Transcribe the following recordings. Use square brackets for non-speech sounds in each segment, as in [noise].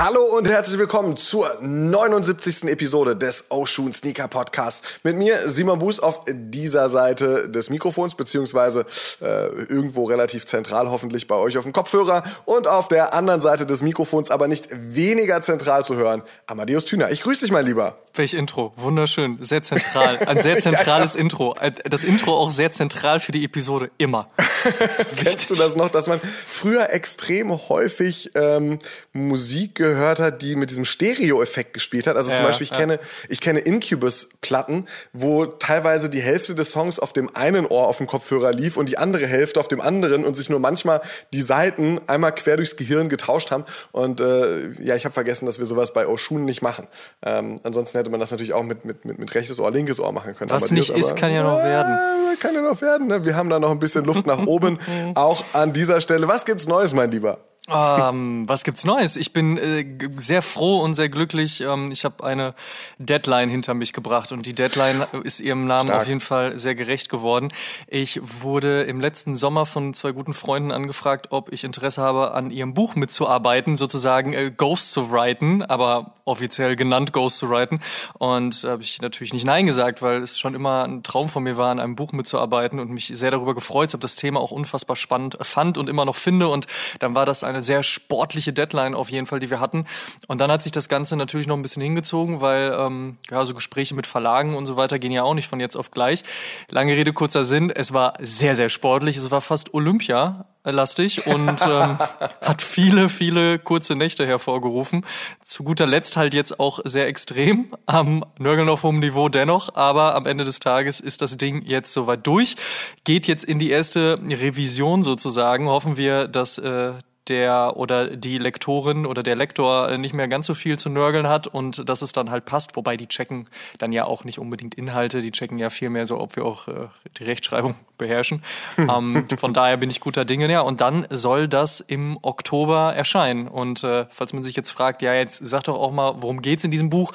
Hallo und herzlich willkommen zur 79. Episode des Oshun Sneaker Podcasts. Mit mir Simon Buß auf dieser Seite des Mikrofons, beziehungsweise äh, irgendwo relativ zentral, hoffentlich bei euch auf dem Kopfhörer. Und auf der anderen Seite des Mikrofons, aber nicht weniger zentral zu hören, Amadeus Thüner. Ich grüße dich, mein Lieber. Welch Intro. Wunderschön. Sehr zentral. Ein sehr [laughs] zentrales ja, Intro. Das Intro auch sehr zentral für die Episode. Immer. [laughs] Kennst du das noch, dass man früher extrem häufig ähm, Musik gehört gehört hat, die mit diesem Stereo-Effekt gespielt hat. Also ja, zum Beispiel, ich ja. kenne, ich kenne Incubus-Platten, wo teilweise die Hälfte des Songs auf dem einen Ohr auf dem Kopfhörer lief und die andere Hälfte auf dem anderen und sich nur manchmal die Seiten einmal quer durchs Gehirn getauscht haben. Und äh, ja, ich habe vergessen, dass wir sowas bei Oshun nicht machen. Ähm, ansonsten hätte man das natürlich auch mit, mit, mit, mit rechtes Ohr, linkes Ohr machen können. Was aber nicht ist, kann ja noch werden. Kann ja noch werden. Ne? Wir haben da noch ein bisschen Luft nach oben, [laughs] auch an dieser Stelle. Was gibt's Neues, mein Lieber? Ähm, was gibt's Neues? Ich bin äh, sehr froh und sehr glücklich. Ähm, ich habe eine Deadline hinter mich gebracht und die Deadline ist ihrem Namen Stark. auf jeden Fall sehr gerecht geworden. Ich wurde im letzten Sommer von zwei guten Freunden angefragt, ob ich Interesse habe, an ihrem Buch mitzuarbeiten, sozusagen äh, Ghost zu writen, aber offiziell genannt Ghost zu writen. Und da habe ich natürlich nicht Nein gesagt, weil es schon immer ein Traum von mir war, an einem Buch mitzuarbeiten und mich sehr darüber gefreut habe, das Thema auch unfassbar spannend fand und immer noch finde. Und dann war das eine eine sehr sportliche Deadline auf jeden Fall, die wir hatten. Und dann hat sich das Ganze natürlich noch ein bisschen hingezogen, weil ähm, ja, so Gespräche mit Verlagen und so weiter gehen ja auch nicht von jetzt auf gleich. Lange Rede, kurzer Sinn. Es war sehr, sehr sportlich. Es war fast Olympia lastig und ähm, [laughs] hat viele, viele kurze Nächte hervorgerufen. Zu guter Letzt halt jetzt auch sehr extrem am Nörgeln auf hohem Niveau dennoch, aber am Ende des Tages ist das Ding jetzt soweit durch. Geht jetzt in die erste Revision sozusagen. Hoffen wir, dass äh, der oder die Lektorin oder der Lektor nicht mehr ganz so viel zu nörgeln hat und dass es dann halt passt. Wobei die checken dann ja auch nicht unbedingt Inhalte, die checken ja viel mehr so, ob wir auch äh, die Rechtschreibung [laughs] beherrschen. ähm, von daher bin ich guter Dinge. Ja, und dann soll das im Oktober erscheinen. Und äh, falls man sich jetzt fragt, ja, jetzt sag doch auch mal, worum geht's in diesem Buch?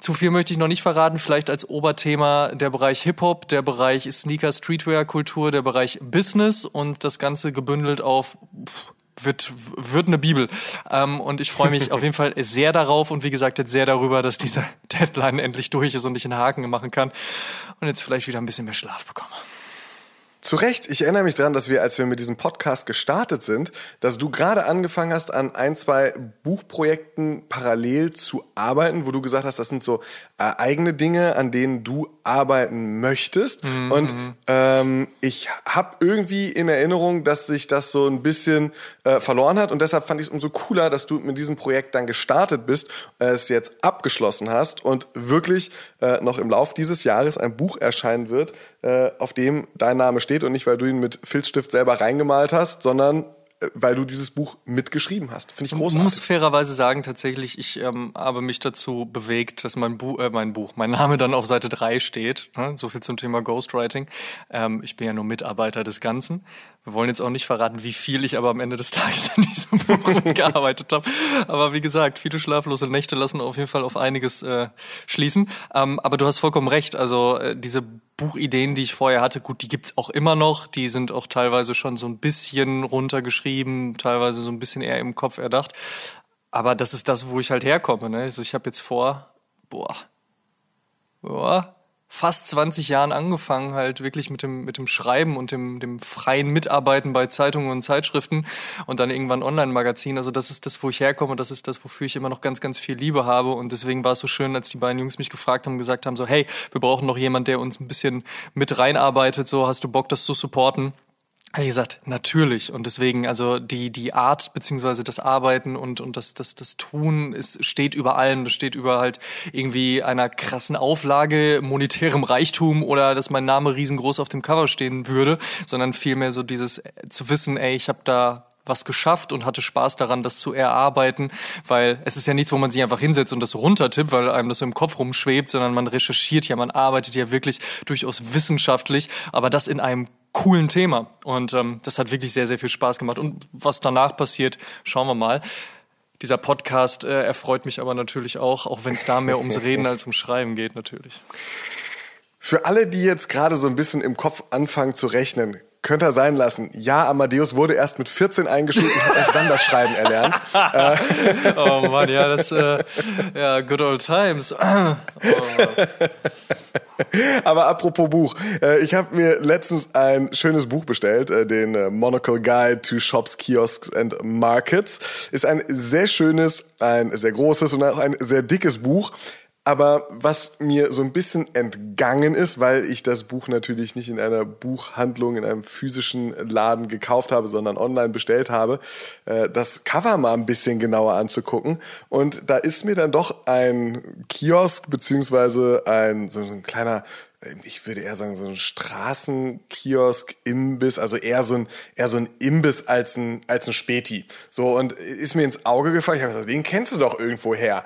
Zu viel möchte ich noch nicht verraten. Vielleicht als Oberthema der Bereich Hip-Hop, der Bereich Sneaker, Streetwear-Kultur, der Bereich Business und das Ganze gebündelt auf wird, wird eine Bibel. Ähm, und ich freue mich auf jeden Fall sehr darauf und wie gesagt jetzt sehr darüber, dass diese [laughs] Deadline endlich durch ist und ich einen Haken machen kann und jetzt vielleicht wieder ein bisschen mehr Schlaf bekomme. Zu Recht. Ich erinnere mich daran, dass wir, als wir mit diesem Podcast gestartet sind, dass du gerade angefangen hast, an ein, zwei Buchprojekten parallel zu arbeiten, wo du gesagt hast, das sind so äh, eigene Dinge, an denen du arbeiten möchtest. Mhm. Und ähm, ich habe irgendwie in Erinnerung, dass sich das so ein bisschen äh, verloren hat. Und deshalb fand ich es umso cooler, dass du mit diesem Projekt dann gestartet bist, äh, es jetzt abgeschlossen hast und wirklich äh, noch im Lauf dieses Jahres ein Buch erscheinen wird, äh, auf dem dein Name steht und nicht, weil du ihn mit Filzstift selber reingemalt hast, sondern weil du dieses Buch mitgeschrieben hast. Finde ich großartig. Ich muss fairerweise sagen, tatsächlich, ich ähm, habe mich dazu bewegt, dass mein, Bu äh, mein Buch, mein Name dann auf Seite 3 steht. Ne? So viel zum Thema Ghostwriting. Ähm, ich bin ja nur Mitarbeiter des Ganzen. Wir wollen jetzt auch nicht verraten, wie viel ich aber am Ende des Tages in diesem Buch [laughs] gearbeitet habe. Aber wie gesagt, viele schlaflose Nächte lassen auf jeden Fall auf einiges äh, schließen. Ähm, aber du hast vollkommen recht. Also äh, diese Buchideen, die ich vorher hatte, gut, die gibt's auch immer noch. Die sind auch teilweise schon so ein bisschen runtergeschrieben, teilweise so ein bisschen eher im Kopf erdacht. Aber das ist das, wo ich halt herkomme. Ne? Also ich habe jetzt vor, boah, boah, fast 20 Jahren angefangen, halt wirklich mit dem, mit dem Schreiben und dem, dem freien Mitarbeiten bei Zeitungen und Zeitschriften und dann irgendwann Online-Magazin. Also das ist das, wo ich herkomme, das ist das, wofür ich immer noch ganz, ganz viel Liebe habe. Und deswegen war es so schön, als die beiden Jungs mich gefragt haben, gesagt haben, so, hey, wir brauchen noch jemand, der uns ein bisschen mit reinarbeitet, so, hast du Bock, das zu supporten? Ich gesagt, natürlich. Und deswegen, also die, die Art beziehungsweise das Arbeiten und, und das, das, das Tun ist, steht über allem. Das steht über halt irgendwie einer krassen Auflage, monetärem Reichtum oder dass mein Name riesengroß auf dem Cover stehen würde, sondern vielmehr so dieses äh, zu wissen, ey, ich habe da was geschafft und hatte Spaß daran, das zu erarbeiten, weil es ist ja nichts, wo man sich einfach hinsetzt und das runtertippt, weil einem das so im Kopf rumschwebt, sondern man recherchiert ja, man arbeitet ja wirklich durchaus wissenschaftlich, aber das in einem coolen Thema. Und ähm, das hat wirklich sehr, sehr viel Spaß gemacht. Und was danach passiert, schauen wir mal. Dieser Podcast äh, erfreut mich aber natürlich auch, auch wenn es da mehr ums Reden als ums Schreiben geht, natürlich. Für alle, die jetzt gerade so ein bisschen im Kopf anfangen zu rechnen, könnt ihr sein lassen. Ja, Amadeus wurde erst mit 14 eingeschult und hat erst dann das Schreiben erlernt. [laughs] oh Mann, ja, das, äh, ja, good old times. [clears throat] oh. Aber apropos Buch, äh, ich habe mir letztens ein schönes Buch bestellt, äh, den äh, Monocle Guide to Shops, Kiosks and Markets. Ist ein sehr schönes, ein sehr großes und auch ein sehr dickes Buch. Aber was mir so ein bisschen entgangen ist, weil ich das Buch natürlich nicht in einer Buchhandlung, in einem physischen Laden gekauft habe, sondern online bestellt habe, das Cover mal ein bisschen genauer anzugucken. Und da ist mir dann doch ein Kiosk beziehungsweise ein so ein kleiner ich würde eher sagen, so ein Straßenkiosk, Imbiss, also eher so ein, eher so ein Imbiss als ein, als ein Späti. So, und ist mir ins Auge gefallen. Ich habe gesagt, den kennst du doch irgendwo her.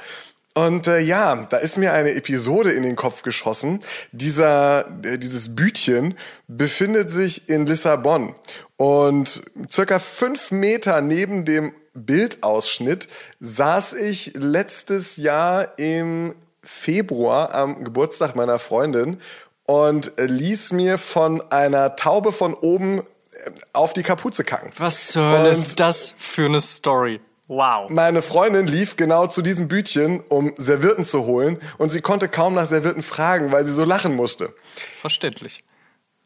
Und äh, ja, da ist mir eine Episode in den Kopf geschossen. Dieser, äh, dieses Bütchen befindet sich in Lissabon. Und circa fünf Meter neben dem Bildausschnitt saß ich letztes Jahr im Februar am Geburtstag meiner Freundin und ließ mir von einer Taube von oben äh, auf die Kapuze kacken. Was zur Hölle ist das für eine Story? Wow. Meine Freundin lief genau zu diesem Bütchen, um Servietten zu holen und sie konnte kaum nach Servietten fragen, weil sie so lachen musste. Verständlich.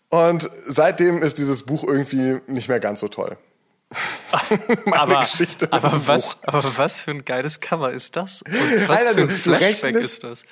Und seitdem ist dieses Buch irgendwie nicht mehr ganz so toll. [laughs] Meine aber, Geschichte. Aber was, aber was für ein geiles Cover ist das? Und was Alter, für ein Flashback rechnest, ist das?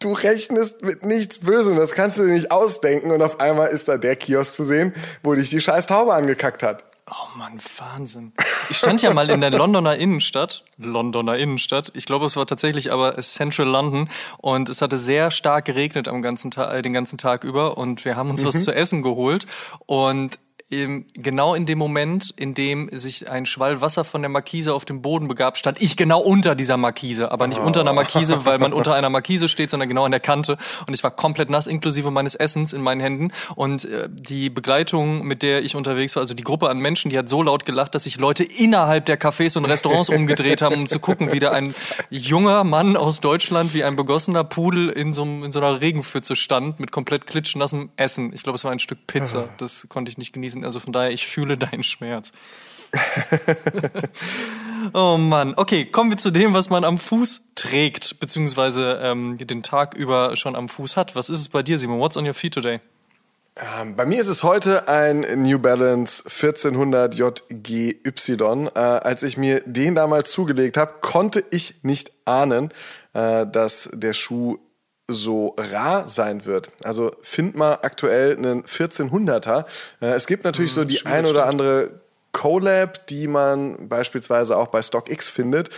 Du rechnest mit nichts Bösem, das kannst du dir nicht ausdenken und auf einmal ist da der Kiosk zu sehen, wo dich die scheiß Taube angekackt hat. Oh Mann, Wahnsinn. Ich stand ja mal in der Londoner Innenstadt, Londoner Innenstadt. Ich glaube, es war tatsächlich aber Central London und es hatte sehr stark geregnet am ganzen Tag, äh, den ganzen Tag über und wir haben uns mhm. was zu essen geholt und genau in dem Moment, in dem sich ein Schwall Wasser von der Markise auf den Boden begab, stand ich genau unter dieser Markise. Aber nicht oh. unter einer Markise, [laughs] weil man unter einer Markise steht, sondern genau an der Kante. Und ich war komplett nass, inklusive meines Essens in meinen Händen. Und äh, die Begleitung, mit der ich unterwegs war, also die Gruppe an Menschen, die hat so laut gelacht, dass sich Leute innerhalb der Cafés und Restaurants umgedreht haben, um zu gucken, wie da ein junger Mann aus Deutschland wie ein begossener Pudel in so, in so einer Regenpfütze stand mit komplett klitschnassem Essen. Ich glaube, es war ein Stück Pizza. Das konnte ich nicht genießen gewesen. Also von daher, ich fühle deinen Schmerz. [laughs] oh Mann. Okay, kommen wir zu dem, was man am Fuß trägt, beziehungsweise ähm, den Tag über schon am Fuß hat. Was ist es bei dir, Simon? What's on your feet today? Ähm, bei mir ist es heute ein New Balance 1400 JGY. Äh, als ich mir den damals zugelegt habe, konnte ich nicht ahnen, äh, dass der Schuh so rar sein wird. Also find mal aktuell einen 1400er. Äh, es gibt natürlich so hm, die ein oder andere Collab, die man beispielsweise auch bei StockX findet,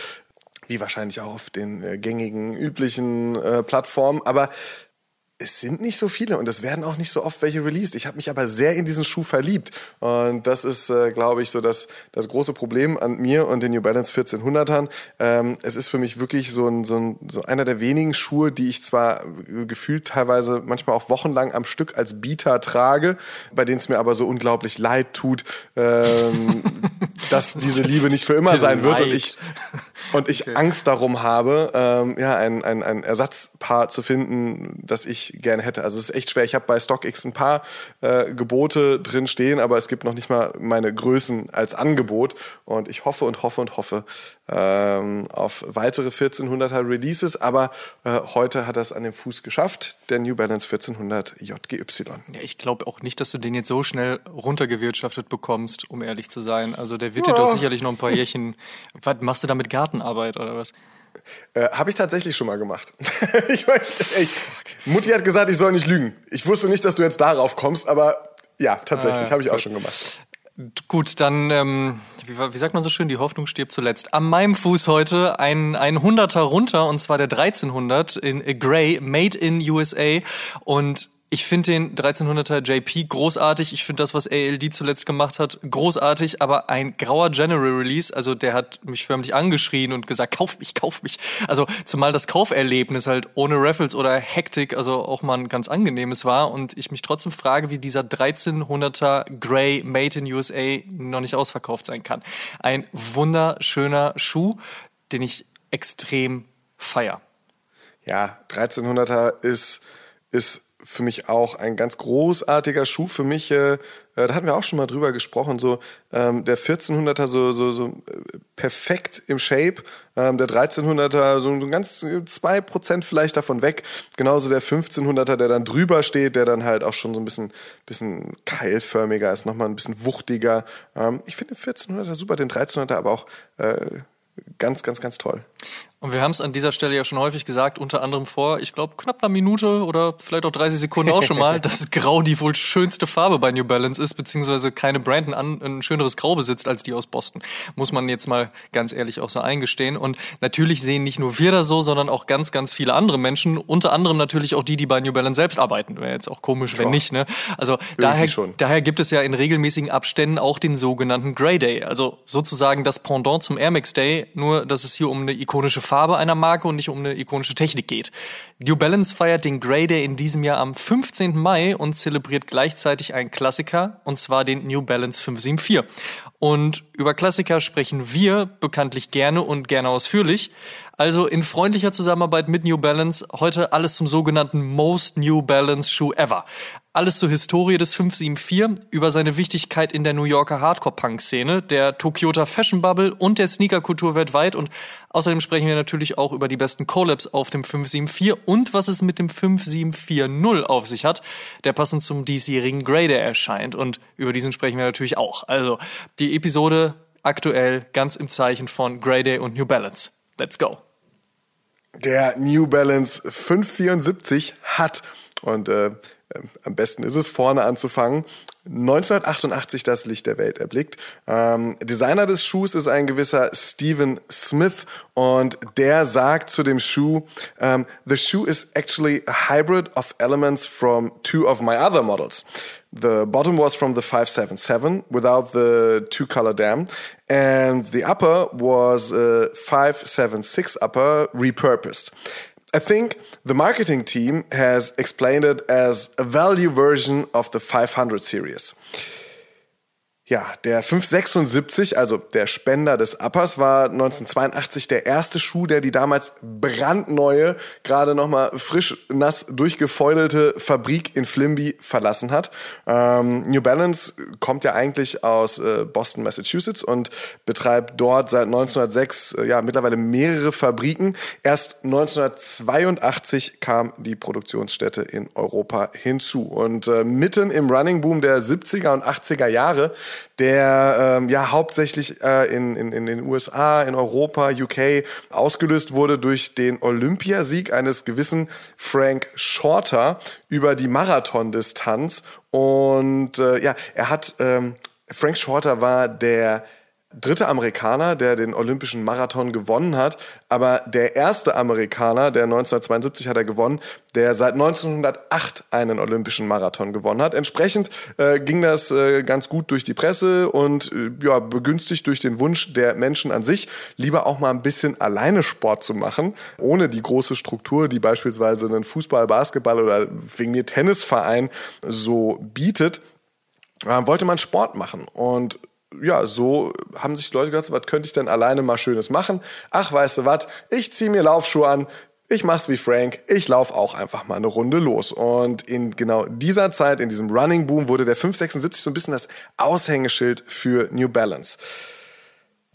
wie wahrscheinlich auch auf den äh, gängigen üblichen äh, Plattformen. Aber es sind nicht so viele und es werden auch nicht so oft welche released. Ich habe mich aber sehr in diesen Schuh verliebt. Und das ist, äh, glaube ich, so das, das große Problem an mir und den New Balance 1400ern. Ähm, es ist für mich wirklich so, ein, so, ein, so einer der wenigen Schuhe, die ich zwar gefühlt teilweise manchmal auch wochenlang am Stück als Bieter trage, bei denen es mir aber so unglaublich leid tut, ähm, [laughs] dass diese Liebe nicht für immer sein wird und ich, und ich okay. Angst darum habe, ähm, ja, ein, ein, ein Ersatzpaar zu finden, das ich gerne hätte. Also es ist echt schwer. Ich habe bei StockX ein paar äh, Gebote drin stehen, aber es gibt noch nicht mal meine Größen als Angebot. Und ich hoffe und hoffe und hoffe ähm, auf weitere 1400er Releases. Aber äh, heute hat er es an den Fuß geschafft, der New Balance 1400 JGY. Ja, ich glaube auch nicht, dass du den jetzt so schnell runtergewirtschaftet bekommst, um ehrlich zu sein. Also der wird dir doch sicherlich noch ein paar Jährchen. Was machst du damit Gartenarbeit oder was? Äh, Habe ich tatsächlich schon mal gemacht. [laughs] ich mein, ey, Mutti hat gesagt, ich soll nicht lügen. Ich wusste nicht, dass du jetzt darauf kommst, aber ja, tatsächlich, ah, habe ich auch schon gemacht. Gut, dann, ähm, wie, wie, sagt man so schön, die Hoffnung stirbt zuletzt. An meinem Fuß heute ein, ein Hunderter runter, und zwar der 1300 in Grey, made in USA. Und Ich finde den 1300er JP großartig. Ich finde das, was ALD zuletzt gemacht hat, großartig. Aber ein grauer General Release, also der hat mich förmlich angeschrien und gesagt, kauf mich, kauf mich. Also zumal das Kauferlebnis halt ohne Raffles oder Hektik, also auch mal ein ganz angenehmes war. Und ich mich trotzdem frage, wie dieser 1300er Grey Made in USA noch nicht ausverkauft sein kann. Ein wunderschöner Schuh, den ich extrem feier. Ja, 1300er ist, ist für mich auch ein ganz großartiger Schuh. Für mich, äh, äh, da hatten wir auch schon mal drüber gesprochen, so ähm, der 1400er so, so, so äh, perfekt im Shape, ähm, der 1300er so, so ganz zwei Prozent vielleicht davon weg. Genauso der 1500er, der dann drüber steht, der dann halt auch schon so ein bisschen, bisschen keilförmiger ist, nochmal ein bisschen wuchtiger. Ähm, ich finde den 1400er super, den 1300er aber auch äh, ganz, ganz, ganz toll. Und wir haben es an dieser Stelle ja schon häufig gesagt, unter anderem vor, ich glaube, knapp einer Minute oder vielleicht auch 30 Sekunden auch schon mal, [laughs] dass Grau die wohl schönste Farbe bei New Balance ist, beziehungsweise keine Brandon an ein schöneres Grau besitzt als die aus Boston. Muss man jetzt mal ganz ehrlich auch so eingestehen. Und natürlich sehen nicht nur wir das so, sondern auch ganz, ganz viele andere Menschen, unter anderem natürlich auch die, die bei New Balance selbst arbeiten. Wäre jetzt auch komisch, wenn nicht. Ne? Also daher, daher gibt es ja in regelmäßigen Abständen auch den sogenannten Grey Day. Also sozusagen das Pendant zum Air Max Day, nur dass es hier um eine ikonische Farbe einer Marke und nicht um eine ikonische Technik geht. New Balance feiert den Grey Day in diesem Jahr am 15. Mai und zelebriert gleichzeitig einen Klassiker, und zwar den New Balance 574. Und über Klassiker sprechen wir bekanntlich gerne und gerne ausführlich. Also in freundlicher Zusammenarbeit mit New Balance heute alles zum sogenannten Most New Balance Shoe Ever. Alles zur Historie des 574, über seine Wichtigkeit in der New Yorker Hardcore-Punk-Szene, der Tokyoter Fashion Bubble und der Sneaker-Kultur weltweit. Und außerdem sprechen wir natürlich auch über die besten Collabs auf dem 574 und was es mit dem 5740 auf sich hat, der passend zum diesjährigen Grader erscheint. Und über diesen sprechen wir natürlich auch. Also die Episode aktuell ganz im Zeichen von Grey Day und New Balance. Let's go. Der New Balance 574 hat und äh, am besten ist es, vorne anzufangen. 1988 das Licht der Welt erblickt. Ähm, Designer des Schuhs ist ein gewisser Stephen Smith und der sagt zu dem Schuh, um, ähm, the shoe is actually a hybrid of elements from two of my other models. The bottom was from the 577 without the two color dam and the upper was a 576 upper repurposed. I think the marketing team has explained it as a value version of the 500 series. Ja, der 576, also der Spender des Uppers, war 1982 der erste Schuh, der die damals brandneue, gerade nochmal frisch nass durchgefeudelte Fabrik in Flimby verlassen hat. Ähm, New Balance kommt ja eigentlich aus äh, Boston, Massachusetts und betreibt dort seit 1906 äh, ja mittlerweile mehrere Fabriken. Erst 1982 kam die Produktionsstätte in Europa hinzu und äh, mitten im Running Boom der 70er und 80er Jahre der ähm, ja hauptsächlich äh, in, in, in den USA, in Europa, UK ausgelöst wurde durch den Olympiasieg eines gewissen Frank Shorter über die Marathondistanz. Und äh, ja, er hat, ähm, Frank Shorter war der dritte Amerikaner, der den olympischen Marathon gewonnen hat, aber der erste Amerikaner, der 1972 hat er gewonnen, der seit 1908 einen olympischen Marathon gewonnen hat. Entsprechend äh, ging das äh, ganz gut durch die Presse und äh, ja, begünstigt durch den Wunsch der Menschen an sich, lieber auch mal ein bisschen alleine Sport zu machen, ohne die große Struktur, die beispielsweise einen Fußball, Basketball oder wegen mir Tennisverein so bietet äh, wollte man Sport machen. Und ja, so haben sich Leute gedacht, was könnte ich denn alleine mal Schönes machen? Ach, weißt du was, ich ziehe mir Laufschuhe an, ich mach's wie Frank, ich lauf auch einfach mal eine Runde los. Und in genau dieser Zeit, in diesem Running Boom, wurde der 576 so ein bisschen das Aushängeschild für New Balance.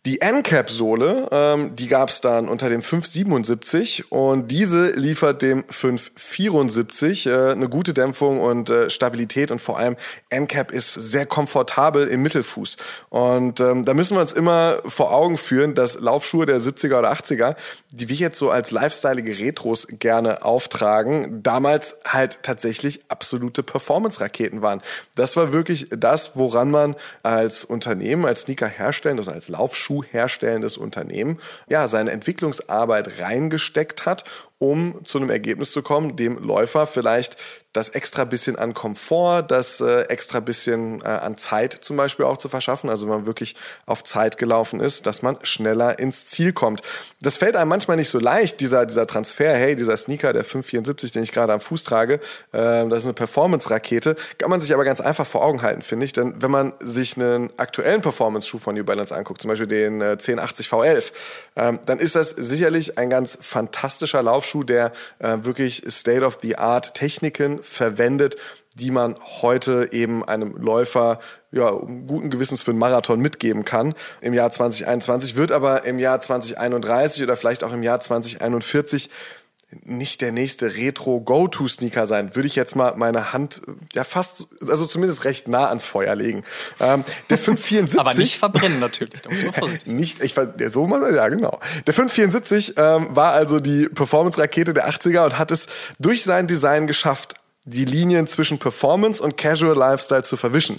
Die N-Cap-Sohle, ähm, die gab es dann unter dem 577 und diese liefert dem 574 äh, eine gute Dämpfung und äh, Stabilität und vor allem N-Cap ist sehr komfortabel im Mittelfuß. Und ähm, da müssen wir uns immer vor Augen führen, dass Laufschuhe der 70er oder 80er, die wir jetzt so als lifestyleige Retros gerne auftragen, damals halt tatsächlich absolute Performance-Raketen waren. Das war wirklich das, woran man als Unternehmen, als Sneaker herstellen, also als Laufschuh herstellendes Unternehmen ja seine Entwicklungsarbeit reingesteckt hat, um zu einem Ergebnis zu kommen, dem Läufer vielleicht das extra bisschen an Komfort, das äh, extra bisschen äh, an Zeit zum Beispiel auch zu verschaffen. Also wenn man wirklich auf Zeit gelaufen ist, dass man schneller ins Ziel kommt. Das fällt einem manchmal nicht so leicht, dieser, dieser Transfer. Hey, dieser Sneaker, der 574, den ich gerade am Fuß trage, äh, das ist eine Performance-Rakete. Kann man sich aber ganz einfach vor Augen halten, finde ich. Denn wenn man sich einen aktuellen Performance-Schuh von New Balance anguckt, zum Beispiel den äh, 1080 V11, ähm, dann ist das sicherlich ein ganz fantastischer Laufschuh, der äh, wirklich State-of-the-Art Techniken verwendet, die man heute eben einem Läufer ja, guten Gewissens für einen Marathon mitgeben kann im Jahr 2021, wird aber im Jahr 2031 oder vielleicht auch im Jahr 2041 nicht der nächste Retro-Go-To-Sneaker sein, würde ich jetzt mal meine Hand ja fast, also zumindest recht nah ans Feuer legen. Ähm, der 574. [laughs] Aber nicht verbrennen natürlich, da muss man [laughs] vorsichtig Nicht, ich ja, so mal, ja genau. Der 574 ähm, war also die Performance-Rakete der 80er und hat es durch sein Design geschafft, die Linien zwischen Performance und Casual Lifestyle zu verwischen.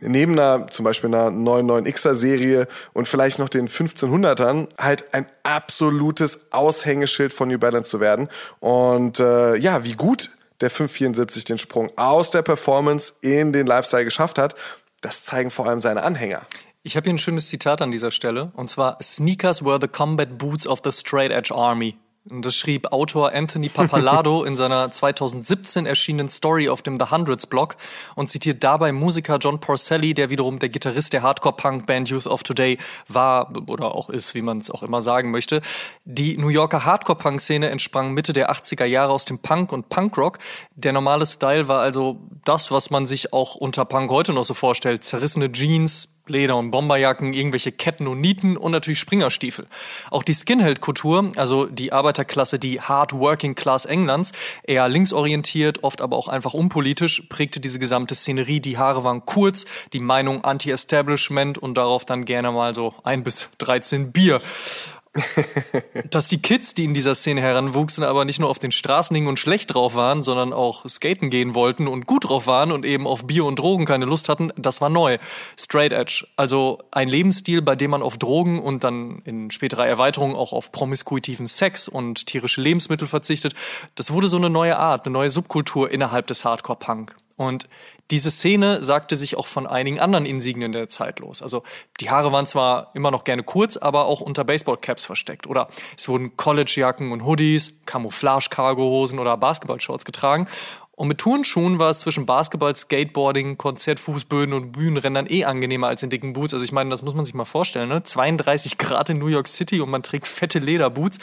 Neben einer, zum Beispiel einer 99xer Serie und vielleicht noch den 1500ern halt ein absolutes Aushängeschild von New Balance zu werden. Und äh, ja, wie gut der 574 den Sprung aus der Performance in den Lifestyle geschafft hat, das zeigen vor allem seine Anhänger. Ich habe hier ein schönes Zitat an dieser Stelle, und zwar Sneakers were the combat boots of the straight edge army. Das schrieb Autor Anthony Papalado [laughs] in seiner 2017 erschienenen Story auf dem The Hundreds Blog und zitiert dabei Musiker John Porcelli, der wiederum der Gitarrist der Hardcore-Punk-Band Youth of Today war oder auch ist, wie man es auch immer sagen möchte. Die New Yorker Hardcore-Punk-Szene entsprang Mitte der 80er Jahre aus dem Punk und Punkrock. Der normale Style war also das, was man sich auch unter Punk heute noch so vorstellt. Zerrissene Jeans, Leder- und Bomberjacken, irgendwelche Ketten und Nieten und natürlich Springerstiefel. Auch die Skinhead-Kultur, also die Arbeiterklasse, die Hard Working Class Englands, eher linksorientiert, oft aber auch einfach unpolitisch, prägte diese gesamte Szenerie. Die Haare waren kurz, die Meinung Anti-Establishment und darauf dann gerne mal so ein bis 13 Bier. Dass die Kids, die in dieser Szene heranwuchsen, aber nicht nur auf den Straßen hingen und schlecht drauf waren, sondern auch skaten gehen wollten und gut drauf waren und eben auf Bier und Drogen keine Lust hatten, das war neu. Straight Edge, also ein Lebensstil, bei dem man auf Drogen und dann in späterer Erweiterung auch auf promiskuitiven Sex und tierische Lebensmittel verzichtet. Das wurde so eine neue Art, eine neue Subkultur innerhalb des Hardcore-Punk. Und diese Szene sagte sich auch von einigen anderen Insignien der Zeit los. Also die Haare waren zwar immer noch gerne kurz, aber auch unter Baseballcaps versteckt. Oder es wurden Collegejacken und Hoodies, Camouflage-Cargohosen oder Basketballshorts getragen. Und mit Turnschuhen war es zwischen Basketball, Skateboarding, Konzertfußböden und Bühnenrändern eh angenehmer als in dicken Boots. Also ich meine, das muss man sich mal vorstellen, ne? 32 Grad in New York City und man trägt fette Lederboots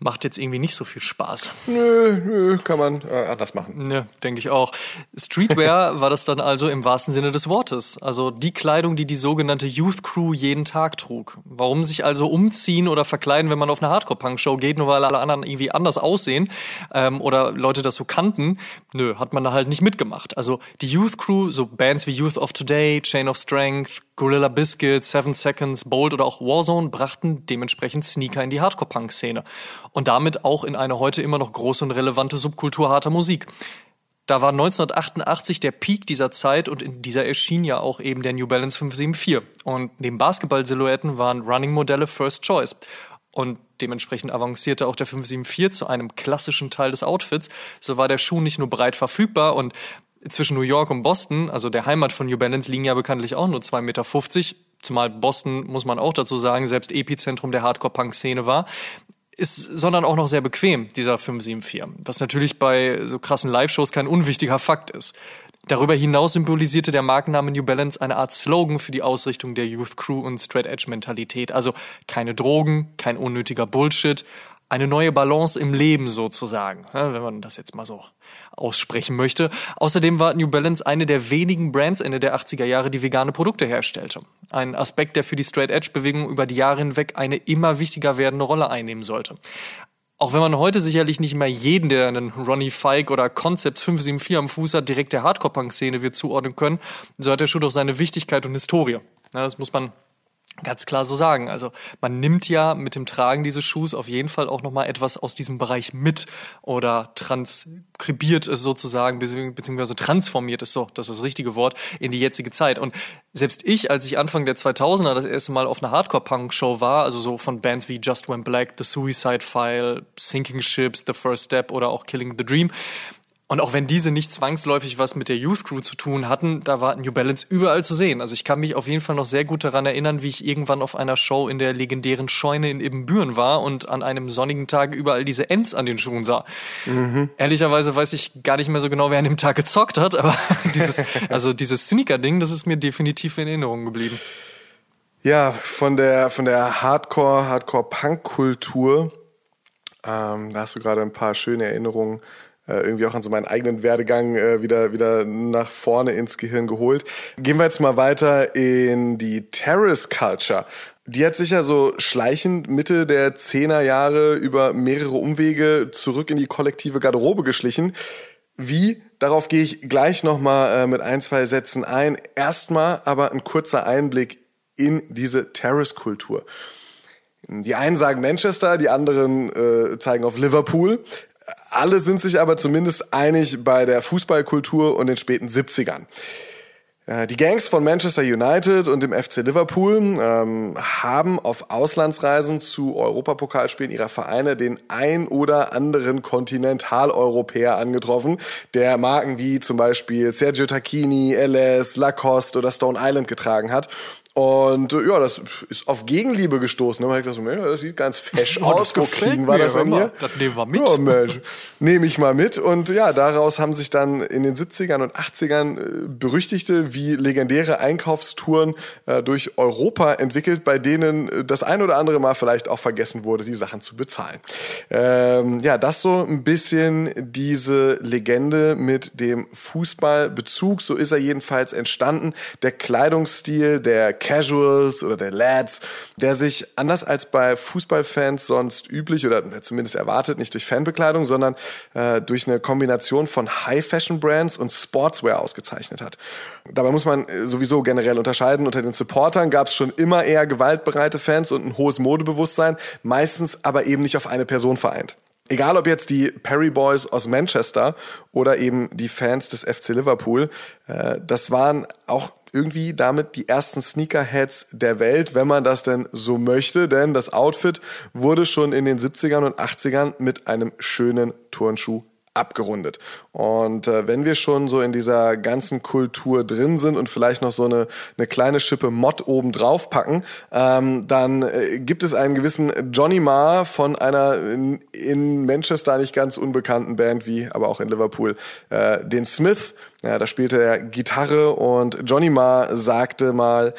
macht jetzt irgendwie nicht so viel Spaß. Nö, nö, kann man äh, anders machen. Nö, denke ich auch. Streetwear [laughs] war das dann also im wahrsten Sinne des Wortes. Also die Kleidung, die die sogenannte Youth Crew jeden Tag trug. Warum sich also umziehen oder verkleiden, wenn man auf eine Hardcore-Punk-Show geht, nur weil alle anderen irgendwie anders aussehen ähm, oder Leute das so kannten? Nö, hat man da halt nicht mitgemacht. Also die Youth Crew, so Bands wie Youth of Today, Chain of Strength, Gorilla Biscuit, Seven Seconds, Bold oder auch Warzone brachten dementsprechend Sneaker in die Hardcore-Punk-Szene und damit auch in eine heute immer noch große und relevante Subkultur harter Musik. Da war 1988 der Peak dieser Zeit und in dieser erschien ja auch eben der New Balance 574. Und neben Basketball-Silhouetten waren Running-Modelle First Choice. Und dementsprechend avancierte auch der 574 zu einem klassischen Teil des Outfits. So war der Schuh nicht nur breit verfügbar und zwischen New York und Boston, also der Heimat von New Balance, liegen ja bekanntlich auch nur 2,50 Meter. Zumal Boston, muss man auch dazu sagen, selbst Epizentrum der Hardcore-Punk-Szene war ist, sondern auch noch sehr bequem, dieser 574. Was natürlich bei so krassen Live-Shows kein unwichtiger Fakt ist. Darüber hinaus symbolisierte der Markenname New Balance eine Art Slogan für die Ausrichtung der Youth Crew und Straight Edge Mentalität. Also keine Drogen, kein unnötiger Bullshit, eine neue Balance im Leben sozusagen, wenn man das jetzt mal so aussprechen möchte. Außerdem war New Balance eine der wenigen Brands Ende der 80er Jahre, die vegane Produkte herstellte. Ein Aspekt, der für die Straight Edge Bewegung über die Jahre hinweg eine immer wichtiger werdende Rolle einnehmen sollte. Auch wenn man heute sicherlich nicht mehr jeden, der einen Ronnie Fike oder Concepts 574 am Fuß hat, direkt der Hardcore-Punk-Szene wird zuordnen können, so hat der Schuh doch seine Wichtigkeit und Historie. das muss man ganz klar so sagen. Also man nimmt ja mit dem Tragen dieses Schuhs auf jeden Fall auch nochmal etwas aus diesem Bereich mit oder transkribiert es sozusagen, beziehungsweise transformiert es so, das ist das richtige Wort, in die jetzige Zeit. Und selbst ich, als ich Anfang der 2000er das erste Mal auf einer Hardcore-Punk-Show war, also so von Bands wie Just Went Black, The Suicide File, Sinking Ships, The First Step oder auch Killing the Dream, Und auch wenn diese nicht zwangsläufig was mit der Youth Crew zu tun hatten, da war New Balance überall zu sehen. Also ich kann mich auf jeden Fall noch sehr gut daran erinnern, wie ich irgendwann auf einer Show in der legendären Scheune in Ibbenbüren war und an einem sonnigen Tag überall diese Ends an den Schuhen sah. Mhm. Ehrlicherweise weiß ich gar nicht mehr so genau, wer an dem Tag gezockt hat, aber [laughs] dieses, [laughs] also dieses Sneaker-Ding, das ist mir definitiv in Erinnerung geblieben. Ja, von der, von der Hardcore, Hardcore-Punk-Kultur, ähm, da hast du gerade ein paar schöne Erinnerungen äh, irgendwie auch an so meinen eigenen Werdegang äh, wieder, wieder nach vorne ins Gehirn geholt. Gehen wir jetzt mal weiter in die Terrace Culture. Die hat sich ja so schleichend Mitte der Zehnerjahre über mehrere Umwege zurück in die kollektive Garderobe geschlichen. Wie? Darauf gehe ich gleich nochmal äh, mit ein, zwei Sätzen ein. Erstmal aber ein kurzer Einblick in diese Terrace-Kultur. Die einen sagen Manchester, die anderen äh, zeigen auf Liverpool. Alle sind sich aber zumindest einig bei der Fußballkultur und den späten 70ern. Äh, die Gangs von Manchester United und dem FC Liverpool ähm, haben auf Auslandsreisen zu Europapokalspielen ihrer Vereine den ein oder anderen Kontinentaleuropäer angetroffen, der Marken wie zum Beispiel Sergio Tacchini, LS, Lacoste oder Stone Island getragen hat und äh, ja, das ist auf Gegenliebe gestoßen. Da habe ich gedacht, das sieht ganz fesch oh, aus. Kriegen wir das denn hier? Das nehmen wir mit. Ja, Mensch, nehme ich mal mit. Und ja, daraus haben sich dann in den 70ern und 80ern äh, berüchtigte wie legendäre Einkaufstouren äh, durch Europa entwickelt, bei denen das ein oder andere Mal vielleicht auch vergessen wurde, die Sachen zu bezahlen. Ähm, ja, das so ein bisschen diese Legende mit dem Fußballbezug. So ist er jedenfalls entstanden. Der Kleidungsstil, der Casuals oder der Lads, der sich anders als bei Fußballfans sonst üblich oder zumindest erwartet, nicht durch Fanbekleidung, sondern äh, durch eine Kombination von High-Fashion-Brands und Sportswear ausgezeichnet hat. Dabei muss man äh, sowieso generell unterscheiden. Unter den Supportern gab es schon immer eher gewaltbereite Fans und ein hohes Modebewusstsein, meistens aber eben nicht auf eine Person vereint. Egal ob jetzt die Perry Boys aus Manchester oder eben die Fans des FC Liverpool, äh, das waren auch irgendwie damit die ersten Sneakerheads der Welt, wenn man das denn so möchte, denn das Outfit wurde schon in den 70ern und 80ern mit einem schönen Turnschuh abgerundet. Und äh, wenn wir schon so in dieser ganzen Kultur drin sind und vielleicht noch so eine, eine kleine Schippe Mod oben drauf packen, ähm, dann äh, gibt es einen gewissen Johnny Marr von einer in, in, Manchester nicht ganz unbekannten Band wie aber auch in Liverpool, äh, den Smith. Ja, da spielte er Gitarre und Johnny Marr sagte mal,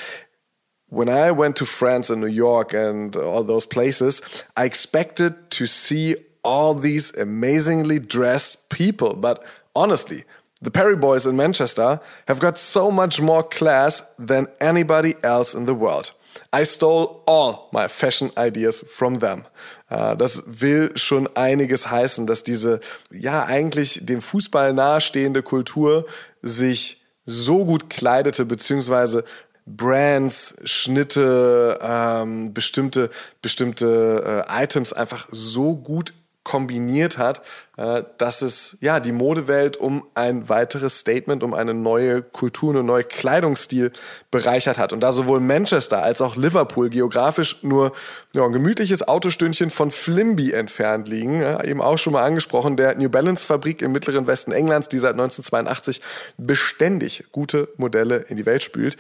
When I went to France and New York and all those places, I expected to see all these amazingly dressed people. But honestly, the Perry Boys in Manchester have got so much more class than anybody else in the world. I stole all my fashion ideas from them. Äh, das will schon einiges heißen, dass diese, ja, eigentlich dem Fußball nahestehende Kultur sich so gut kleidete, beziehungsweise Brands, Schnitte, ähm, bestimmte, bestimmte äh, Items einfach so gut kombiniert hat, äh, dass es ja die Modewelt um ein weiteres Statement, um eine neue Kultur, einen neuen Kleidungsstil bereichert hat. Und da sowohl Manchester als auch Liverpool geografisch nur ja, ein gemütliches Autostündchen von Flimby entfernt liegen, ja, eben auch schon mal angesprochen, der New Balance Fabrik im mittleren Westen Englands, die seit 1982 beständig gute Modelle in die Welt spült,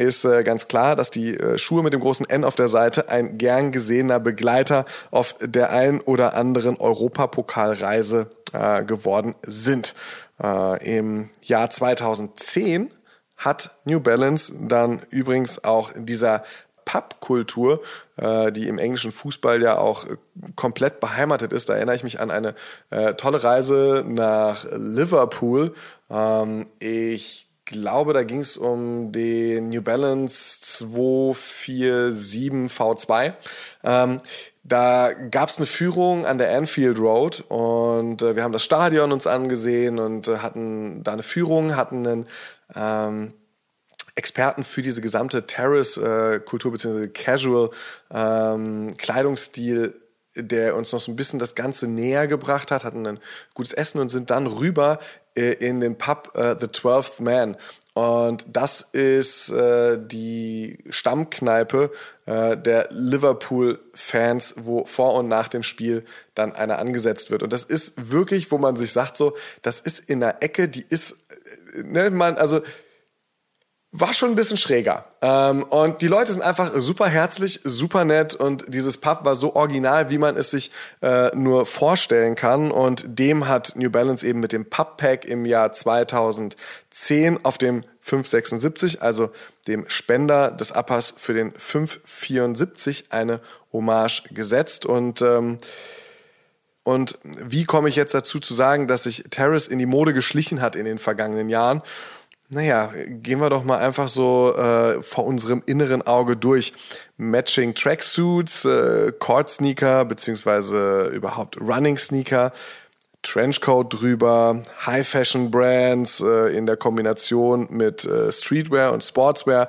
ist äh, ganz klar, dass die äh, Schuhe mit dem großen N auf der Seite ein gern gesehener Begleiter auf der ein oder anderen Europapokalreise äh, geworden sind. Äh, Im Jahr 2010 hat New Balance dann übrigens auch dieser Pubkultur, äh, die im englischen Fußball ja auch äh, komplett beheimatet ist. Da erinnere ich mich an eine äh, tolle Reise nach Liverpool. Ähm, ich glaube, da ging es um den New Balance 247 V2. Ähm, da gab es eine Führung an der Anfield Road und äh, wir haben das Stadion uns angesehen und äh, hatten da eine Führung, hatten einen ähm, Experten für diese gesamte Terrace-Kultur äh, bzw. Casual ähm, der uns noch so ein bisschen das Ganze näher gebracht hat, hatten ein gutes Essen und sind dann rüber in den Pub äh, The Twelfth Man. Und das ist äh, die Stammkneipe äh, der Liverpool-Fans, wo vor und nach dem Spiel dann einer angesetzt wird. Und das ist wirklich, wo man sich sagt, so, das ist in einer Ecke, die ist, äh, ne, man, also war schon ein bisschen schräger. Ähm, und die Leute sind einfach super herzlich, super nett und dieses Pub war so original, wie man es sich äh, nur vorstellen kann. Und dem hat New Balance eben mit dem Pub Pack im Jahr 2010 auf dem 576, also dem Spender des Uppers für den 574, eine Hommage gesetzt. Und ähm, und wie komme ich jetzt dazu zu sagen, dass sich Terrace in die Mode geschlichen hat in den vergangenen Jahren? Naja, gehen wir doch mal einfach so äh, vor unserem inneren Auge durch. Matching Tracksuits, äh, Cord Sneaker, beziehungsweise überhaupt Running Sneaker, Trenchcoat drüber, High Fashion Brands äh, in der Kombination mit äh, Streetwear und Sportswear.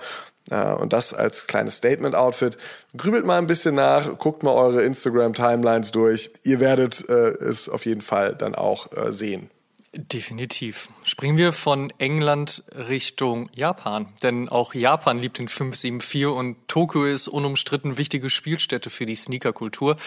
Äh, und das als kleines Statement-Outfit. Grübelt mal ein bisschen nach, guckt mal eure Instagram-Timelines durch. Ihr werdet äh, es auf jeden Fall dann auch äh, sehen. Definitiv. Springen wir von England Richtung Japan. Denn auch Japan liebt den 574 und Tokio ist unumstritten wichtige Spielstätte für die Sneakerkultur.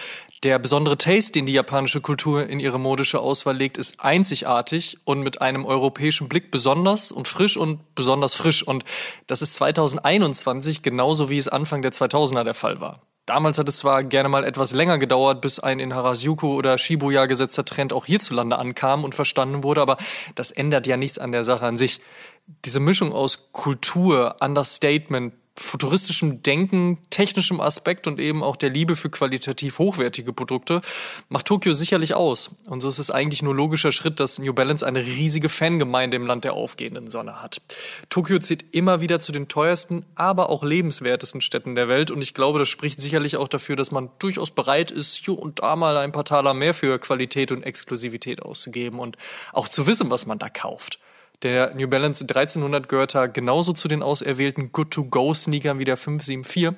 Der besondere Taste, den die japanische Kultur in ihre modische Auswahl legt, ist einzigartig und mit einem europäischen Blick besonders und frisch und besonders frisch. Und das ist 2021 genauso wie es Anfang der 2000er der Fall war. Damals hat es zwar gerne mal etwas länger gedauert, bis ein in Harajuku oder Shibuya gesetzter Trend auch hierzulande ankam und verstanden wurde, aber das ändert ja nichts an der Sache an sich. Diese Mischung aus Kultur, Understatement, futuristischem Denken, technischem Aspekt und eben auch der Liebe für qualitativ hochwertige Produkte macht Tokio sicherlich aus. Und so ist es eigentlich nur logischer Schritt, dass New Balance eine riesige Fangemeinde im Land der aufgehenden Sonne hat. Tokio zählt immer wieder zu den teuersten, aber auch lebenswertesten Städten der Welt und ich glaube, das spricht sicherlich auch dafür, dass man durchaus bereit ist, hier und da mal ein paar Taler mehr für Qualität und Exklusivität auszugeben und auch zu wissen, was man da kauft. Der New Balance 1300 gehört da genauso zu den auserwählten Good-to-Go-Sneakern wie der 574.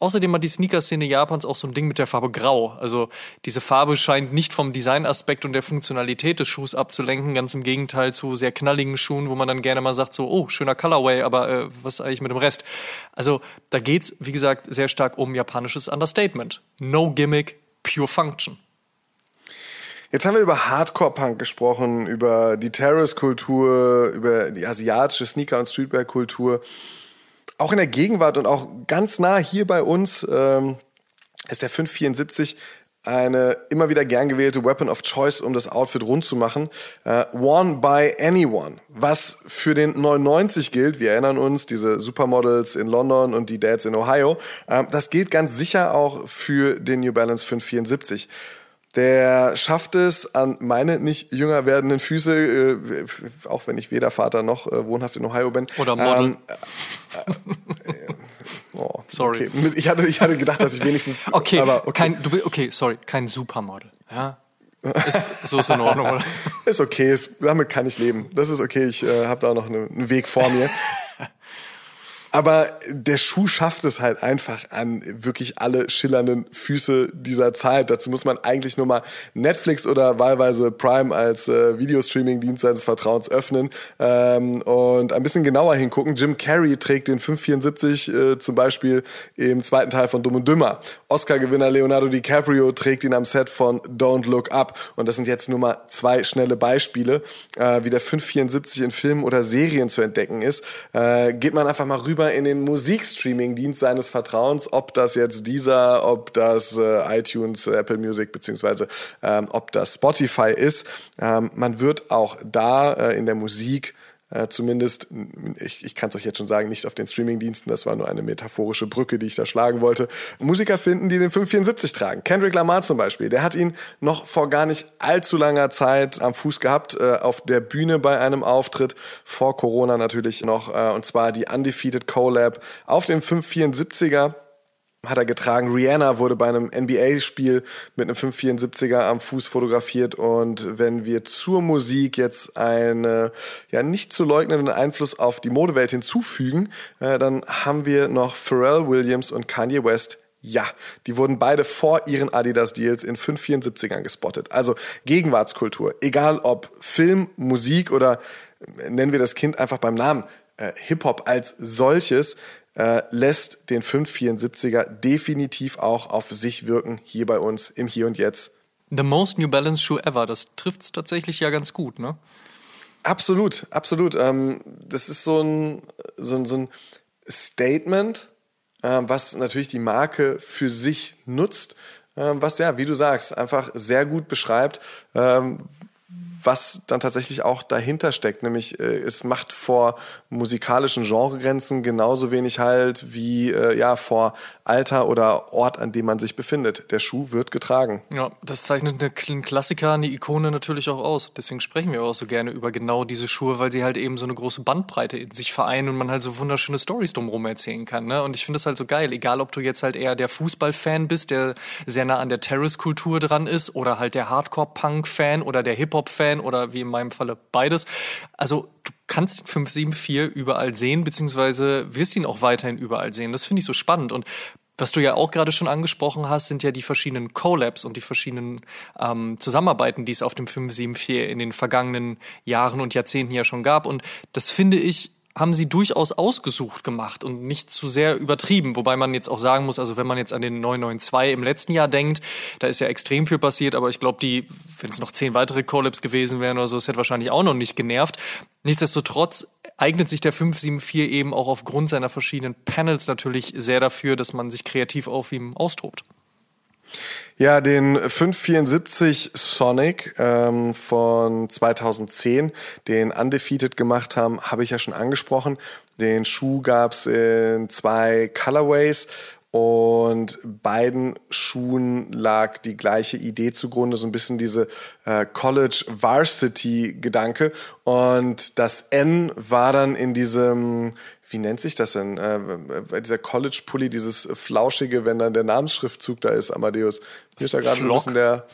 Außerdem hat die Sneaker-Szene Japans auch so ein Ding mit der Farbe Grau. Also diese Farbe scheint nicht vom Designaspekt und der Funktionalität des Schuhs abzulenken, ganz im Gegenteil zu sehr knalligen Schuhen, wo man dann gerne mal sagt so, oh, schöner Colorway, aber äh, was eigentlich mit dem Rest? Also da geht's, wie gesagt, sehr stark um japanisches Understatement. No Gimmick, pure Function. Jetzt haben wir über Hardcore-Punk gesprochen, über die Terrace-Kultur, über die asiatische Sneaker- und Streetwear-Kultur. Auch in der Gegenwart und auch ganz nah hier bei uns ähm, ist der 574 eine immer wieder gern gewählte Weapon of Choice, um das Outfit rund zu machen. Äh, worn by anyone. Was für den 99 gilt, wir erinnern uns, diese Supermodels in London und die Dads in Ohio, äh, das gilt ganz sicher auch für den New Balance 574. Der schafft es an meine nicht jünger werdenden Füße, äh, auch wenn ich weder Vater noch äh, wohnhaft in Ohio bin. Oder Model. Ähm, äh, äh, oh, sorry. Okay. Ich, hatte, ich hatte gedacht, dass ich wenigstens. [laughs] okay, aber okay. Kein, du, okay, sorry, kein Supermodel. Ja. Ist, so ist in Ordnung, oder? [laughs] ist okay, ist, damit kann ich leben. Das ist okay, ich äh, habe da noch eine, einen Weg vor mir. [laughs] Aber der Schuh schafft es halt einfach an wirklich alle schillernden Füße dieser Zeit. Dazu muss man eigentlich nur mal Netflix oder wahlweise Prime als äh, Videostreaming-Dienst seines Vertrauens öffnen ähm, und ein bisschen genauer hingucken. Jim Carrey trägt den 574 äh, zum Beispiel im zweiten Teil von Dumm und Dümmer. Oscar-Gewinner Leonardo DiCaprio trägt ihn am Set von Don't Look Up. Und das sind jetzt nur mal zwei schnelle Beispiele, äh, wie der 574 in Filmen oder Serien zu entdecken ist. Äh, geht man einfach mal rüber in den Musikstreaming-Dienst seines Vertrauens, ob das jetzt dieser, ob das äh, iTunes, Apple Music beziehungsweise ähm, ob das Spotify ist. Ähm, man wird auch da äh, in der Musik äh, zumindest, ich, ich kann es euch jetzt schon sagen, nicht auf den Streamingdiensten, das war nur eine metaphorische Brücke, die ich da schlagen wollte, Musiker finden, die den 574 tragen. Kendrick Lamar zum Beispiel, der hat ihn noch vor gar nicht allzu langer Zeit am Fuß gehabt, äh, auf der Bühne bei einem Auftritt, vor Corona natürlich noch, äh, und zwar die Undefeated Collab auf dem 574er hat er getragen. Rihanna wurde bei einem NBA-Spiel mit einem 574er am Fuß fotografiert. Und wenn wir zur Musik jetzt einen ja nicht zu leugnenden Einfluss auf die Modewelt hinzufügen, äh, dann haben wir noch Pharrell Williams und Kanye West ja, die wurden beide vor ihren Adidas-Deals in 574ern gespottet. Also Gegenwartskultur, egal ob Film, Musik oder nennen wir das Kind einfach beim Namen, äh, Hip-Hop als solches äh, lässt den 574er definitiv auch auf sich wirken, hier bei uns im Hier und Jetzt. The most New Balance Shoe ever, das trifft es tatsächlich ja ganz gut, ne? Absolut, absolut. Ähm, das ist so ein, so ein, so ein Statement, äh, was natürlich die Marke für sich nutzt, äh, was ja, wie du sagst, einfach sehr gut beschreibt, ähm, was dann tatsächlich auch dahinter steckt. Nämlich, äh, es macht vor musikalischen Genregrenzen genauso wenig halt wie äh, ja, vor Alter oder Ort, an dem man sich befindet. Der Schuh wird getragen. Ja, das zeichnet einen Klassiker, eine Ikone natürlich auch aus. Deswegen sprechen wir auch so gerne über genau diese Schuhe, weil sie halt eben so eine große Bandbreite in sich vereinen und man halt so wunderschöne Stories drumherum erzählen kann. Ne? Und ich finde das halt so geil, egal ob du jetzt halt eher der Fußballfan bist, der sehr nah an der Terrace-Kultur dran ist, oder halt der Hardcore-Punk-Fan oder der Hip-Hop-Fan oder wie in meinem Falle beides. Also du kannst 574 überall sehen, beziehungsweise wirst ihn auch weiterhin überall sehen. Das finde ich so spannend. Und was du ja auch gerade schon angesprochen hast, sind ja die verschiedenen Collabs und die verschiedenen ähm, Zusammenarbeiten, die es auf dem 574 in den vergangenen Jahren und Jahrzehnten ja schon gab. Und das finde ich haben sie durchaus ausgesucht gemacht und nicht zu sehr übertrieben. Wobei man jetzt auch sagen muss, also wenn man jetzt an den 992 im letzten Jahr denkt, da ist ja extrem viel passiert, aber ich glaube, die, wenn es noch zehn weitere Collabs gewesen wären oder so, es hätte wahrscheinlich auch noch nicht genervt. Nichtsdestotrotz eignet sich der 574 eben auch aufgrund seiner verschiedenen Panels natürlich sehr dafür, dass man sich kreativ auf ihm austobt. Ja, den 574 Sonic ähm, von 2010, den Undefeated gemacht haben, habe ich ja schon angesprochen. Den Schuh gab's in zwei Colorways und beiden Schuhen lag die gleiche Idee zugrunde, so ein bisschen diese äh, College Varsity Gedanke. Und das N war dann in diesem wie nennt sich das denn? Äh, bei dieser College-Pulli, dieses Flauschige, wenn dann der Namensschriftzug da ist, Amadeus. Hier ist ja gerade so ein bisschen der.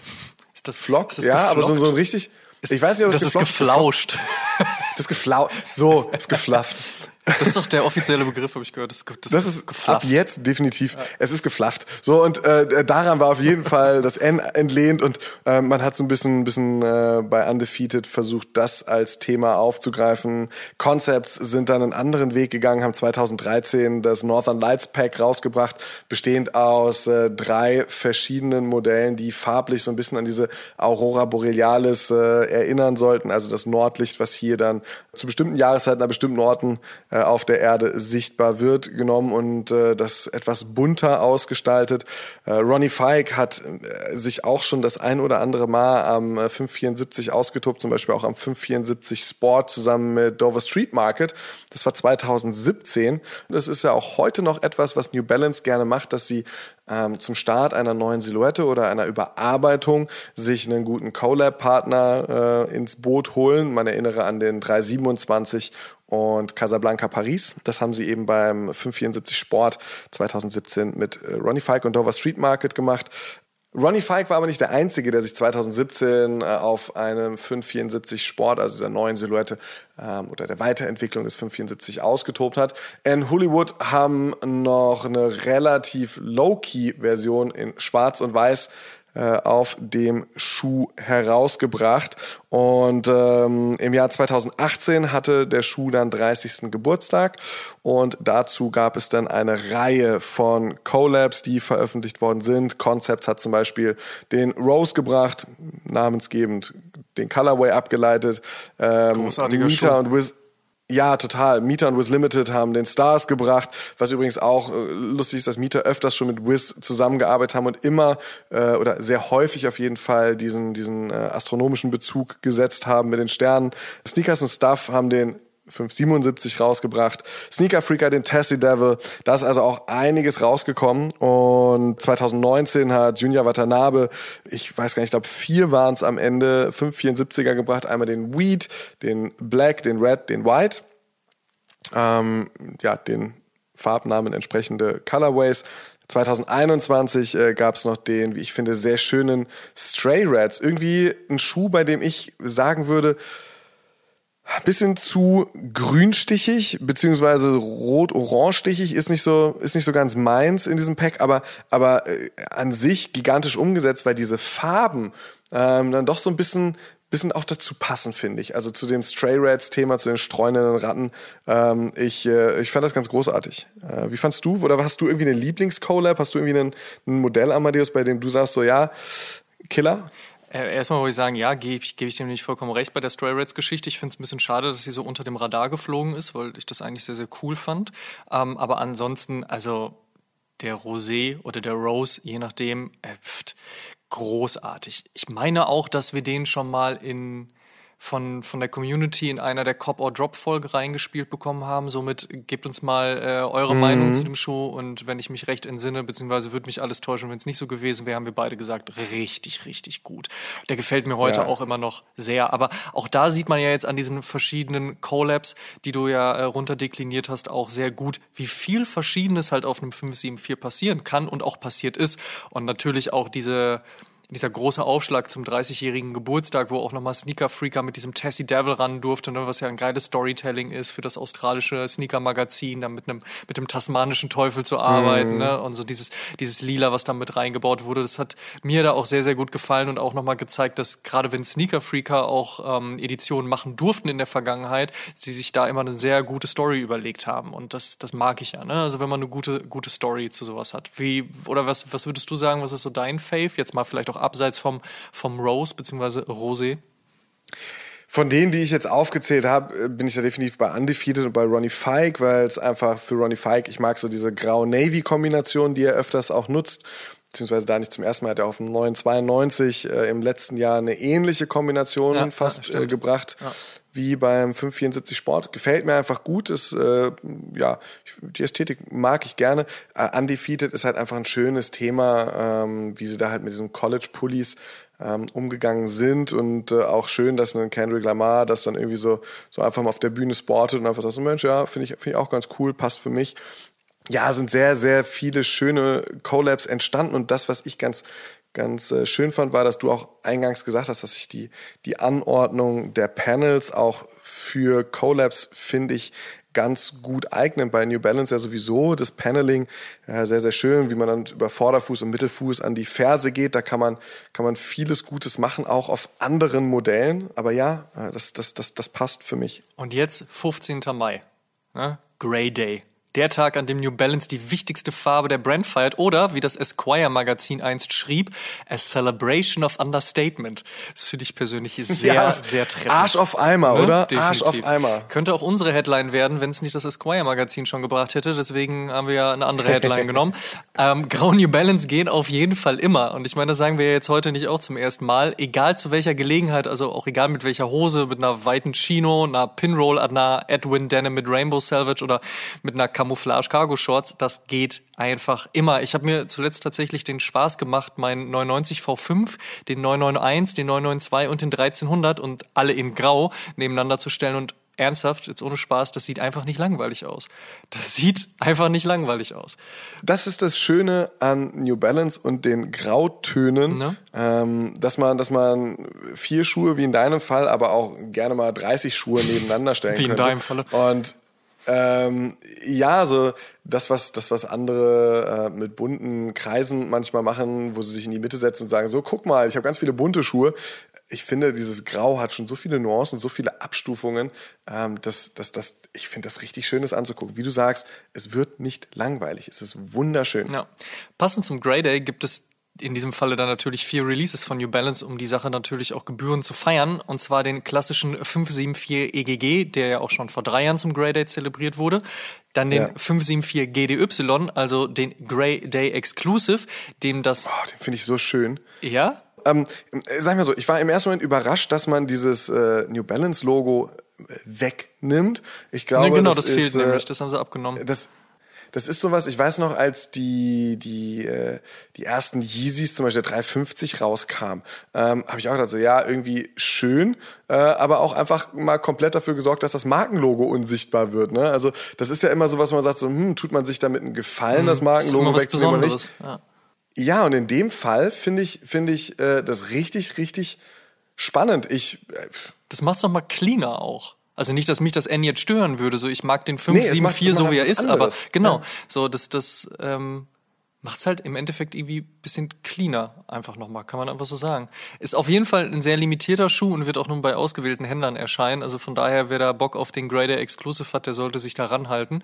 Ist das Flock? Ist das ja, geflockt? aber so, so ein richtig. Ich weiß nicht, ob das, das ist geflauscht. Das ist geflauscht. So, ist geflafft. Das ist doch der offizielle Begriff, habe ich gehört. Das, das, das ist geflafft. ab jetzt definitiv. Ja. Es ist geflafft. So und äh, daran war auf jeden [laughs] Fall das N entlehnt und äh, man hat so ein bisschen, bisschen äh, bei Undefeated versucht, das als Thema aufzugreifen. Concepts sind dann einen anderen Weg gegangen, haben 2013 das Northern Lights Pack rausgebracht, bestehend aus äh, drei verschiedenen Modellen, die farblich so ein bisschen an diese Aurora Borealis äh, erinnern sollten. Also das Nordlicht, was hier dann zu bestimmten Jahreszeiten an bestimmten Orten äh, auf der Erde sichtbar wird, genommen und äh, das etwas bunter ausgestaltet. Äh, Ronnie Fike hat äh, sich auch schon das ein oder andere Mal am 574 äh, ausgetobt, zum Beispiel auch am 574 Sport zusammen mit Dover Street Market. Das war 2017. Das ist ja auch heute noch etwas, was New Balance gerne macht, dass sie ähm, zum Start einer neuen Silhouette oder einer Überarbeitung sich einen guten Collab-Partner äh, ins Boot holen. Man erinnere an den 327 und Casablanca Paris. Das haben sie eben beim 574 Sport 2017 mit äh, Ronnie Fike und Dover Street Market gemacht. Ronnie Fike war aber nicht der Einzige, der sich 2017 äh, auf einem 574 Sport, also dieser neuen Silhouette ähm, oder der Weiterentwicklung des 574 ausgetobt hat. In Hollywood haben noch eine relativ low-key-Version in Schwarz und Weiß äh, auf dem Schuh herausgebracht. Und ähm, im Jahr 2018 hatte der Schuh dann 30. Geburtstag und dazu gab es dann eine Reihe von Collabs, die veröffentlicht worden sind. Concepts hat zum Beispiel den Rose gebracht, namensgebend den Colorway abgeleitet. Ähm, Großartiger Schuh. und Wiz ja, total. Meter und Wiz Limited haben den Stars gebracht, was übrigens auch äh, lustig ist, dass Meter öfters schon mit Wiz zusammengearbeitet haben und immer äh, oder sehr häufig auf jeden Fall diesen, diesen äh, astronomischen Bezug gesetzt haben mit den Sternen. Sneakers und Stuff haben den 577 rausgebracht. Sneaker Freaker, den Tessie Devil. Da ist also auch einiges rausgekommen. Und 2019 hat Junior Watanabe, ich weiß gar nicht, ich glaube vier waren es am Ende, 574er gebracht. Einmal den Weed, den Black, den Red, den White. Ähm, ja, den Farbnamen entsprechende Colorways. 2021 äh, gab es noch den, wie ich finde, sehr schönen Stray Reds. Irgendwie ein Schuh, bei dem ich sagen würde, bisschen zu grünstichig, beziehungsweise rot-orange-stichig ist nicht so, ist nicht so ganz meins in diesem Pack, aber, aber äh, an sich gigantisch umgesetzt, weil diese Farben ähm, dann doch so ein bisschen, bisschen auch dazu passen, finde ich. Also zu dem Stray Rats-Thema, zu den streunenden Ratten. Ähm, ich, äh, ich fand das ganz großartig. Äh, wie fandst du? Oder hast du irgendwie eine Lieblings-Collab? Hast du irgendwie ein Modell, Amadeus, bei dem du sagst, so ja, Killer? Äh, erstmal wollte ich sagen, ja, gebe ich, geb ich dem nicht vollkommen recht bei der Stray Rats Geschichte. Ich finde es ein bisschen schade, dass sie so unter dem Radar geflogen ist, weil ich das eigentlich sehr, sehr cool fand. Ähm, aber ansonsten, also der Rosé oder der Rose, je nachdem, äh, pft, großartig. Ich meine auch, dass wir den schon mal in von, von der Community in einer der Cop or Drop Folge reingespielt bekommen haben. Somit gebt uns mal äh, eure mhm. Meinung zu dem Show und wenn ich mich recht entsinne, beziehungsweise würde mich alles täuschen, wenn es nicht so gewesen wäre, haben wir beide gesagt, richtig, richtig gut. Der gefällt mir heute ja. auch immer noch sehr. Aber auch da sieht man ja jetzt an diesen verschiedenen Collabs, die du ja äh, runterdekliniert hast, auch sehr gut, wie viel Verschiedenes halt auf einem 574 passieren kann und auch passiert ist. Und natürlich auch diese dieser große Aufschlag zum 30-jährigen Geburtstag, wo auch nochmal Sneaker Freaker mit diesem Tessie Devil ran durfte, ne, was ja ein geiles Storytelling ist für das australische Sneaker-Magazin, dann mit einem mit dem tasmanischen Teufel zu arbeiten, mm. ne, und so dieses dieses Lila, was da mit reingebaut wurde, das hat mir da auch sehr sehr gut gefallen und auch nochmal gezeigt, dass gerade wenn Sneaker Freaker auch ähm, Editionen machen durften in der Vergangenheit, sie sich da immer eine sehr gute Story überlegt haben und das das mag ich ja, ne? Also wenn man eine gute gute Story zu sowas hat. Wie oder was was würdest du sagen, was ist so dein Fave jetzt mal vielleicht auch abseits vom, vom Rose bzw. Rosé? Von denen, die ich jetzt aufgezählt habe, äh, bin ich ja definitiv bei Undefeated und bei Ronnie Fike, weil es einfach für Ronnie Fike, ich mag so diese grau-navy-Kombination, die er öfters auch nutzt, beziehungsweise da nicht zum ersten Mal, hat er auf dem 992 äh, im letzten Jahr eine ähnliche Kombination ja, fast ja, äh, gebracht. Ja wie beim 574 Sport. Gefällt mir einfach gut. Ist, äh, ja, die Ästhetik mag ich gerne. Äh, Undefeated ist halt einfach ein schönes Thema, ähm, wie sie da halt mit diesen College-Pullis ähm, umgegangen sind und äh, auch schön, dass ein Kendrick Lamar das dann irgendwie so, so einfach mal auf der Bühne sportet und einfach sagt, so, Mensch, ja, finde ich, finde ich auch ganz cool, passt für mich ja, sind sehr, sehr viele schöne Collabs entstanden und das, was ich ganz, ganz äh, schön fand, war, dass du auch eingangs gesagt hast, dass sich die, die Anordnung der Panels auch für Collabs, finde ich, ganz gut eignen. Bei New Balance ja sowieso das Paneling äh, sehr, sehr schön, wie man dann über Vorderfuß und Mittelfuß an die Ferse geht. Da kann man, kann man vieles Gutes machen, auch auf anderen Modellen. Aber ja, äh, das, das, das, das passt für mich. Und jetzt 15. Mai, ne? Grey Day der Tag, an dem New Balance die wichtigste Farbe der Brand feiert oder, wie das Esquire Magazin einst schrieb, a celebration of understatement. Das finde ich persönlich [laughs] sehr, ja, sehr treffend. Arsch auf Eimer, ne? oder? Definitiv. Arsch auf Eimer. Könnte auch unsere Headline werden, wenn es nicht das Esquire Magazin schon gebracht hätte. Deswegen haben wir ja eine andere Headline [laughs] genommen. Ähm, Grau New Balance gehen auf jeden Fall immer. Und ich meine, das sagen wir jetzt heute nicht auch zum ersten Mal. Egal zu welcher Gelegenheit, also auch egal mit welcher Hose, mit einer weiten Chino, einer Pinroll, einer Edwin Denim mit Rainbow Salvage oder mit einer Camouflage Cargo Shorts, das geht einfach immer. Ich habe mir zuletzt tatsächlich den Spaß gemacht, meinen 990 V5, den 991, den 992 und den 1300 und alle in Grau nebeneinander zu stellen und ernsthaft, jetzt ohne Spaß, das sieht einfach nicht langweilig aus. Das sieht einfach nicht langweilig aus. Das ist das Schöne an New Balance und den Grautönen, ne? ähm, dass man, dass man vier Schuhe wie in deinem Fall, aber auch gerne mal 30 Schuhe nebeneinander stellen wie könnte. Wie in deinem Falle. Und ähm, ja, so das, was, das, was andere äh, mit bunten Kreisen manchmal machen, wo sie sich in die Mitte setzen und sagen, so, guck mal, ich habe ganz viele bunte Schuhe. Ich finde, dieses Grau hat schon so viele Nuancen, so viele Abstufungen, ähm, dass, dass, dass ich finde das richtig schön, das anzugucken. Wie du sagst, es wird nicht langweilig. Es ist wunderschön. Ja. Passend zum Grey Day gibt es in diesem Falle dann natürlich vier Releases von New Balance, um die Sache natürlich auch gebührend zu feiern. Und zwar den klassischen 574 EGG, der ja auch schon vor drei Jahren zum Grey Day zelebriert wurde. Dann den ja. 574 GDY, also den Grey Day Exclusive, dem das. Oh, den finde ich so schön. Ja? Ähm, sag mal so, ich war im ersten Moment überrascht, dass man dieses äh, New Balance Logo äh, wegnimmt. Ich glaube, nee, genau, das, das ist, fehlt äh, nämlich, das haben sie abgenommen. Das, das ist sowas, ich weiß noch, als die, die, äh, die ersten Yeezys, zum Beispiel der 350 rauskam, ähm, habe ich auch gedacht, so ja, irgendwie schön, äh, aber auch einfach mal komplett dafür gesorgt, dass das Markenlogo unsichtbar wird. Ne? Also das ist ja immer so, was man sagt, so, hm, tut man sich damit einen Gefallen, hm, das Markenlogo wegzunehmen oder nicht? Ja. ja, und in dem Fall finde ich, finde ich äh, das richtig, richtig spannend. Ich, äh, das macht's noch mal cleaner auch. Also nicht, dass mich das N jetzt stören würde, so ich mag den 574 nee, so wie er ist, anderes. aber genau, ja. so das, das ähm, macht es halt im Endeffekt irgendwie ein bisschen cleaner, einfach nochmal, kann man einfach so sagen. Ist auf jeden Fall ein sehr limitierter Schuh und wird auch nur bei ausgewählten Händlern erscheinen. Also von daher, wer da Bock auf den Grader Exclusive hat, der sollte sich da ranhalten.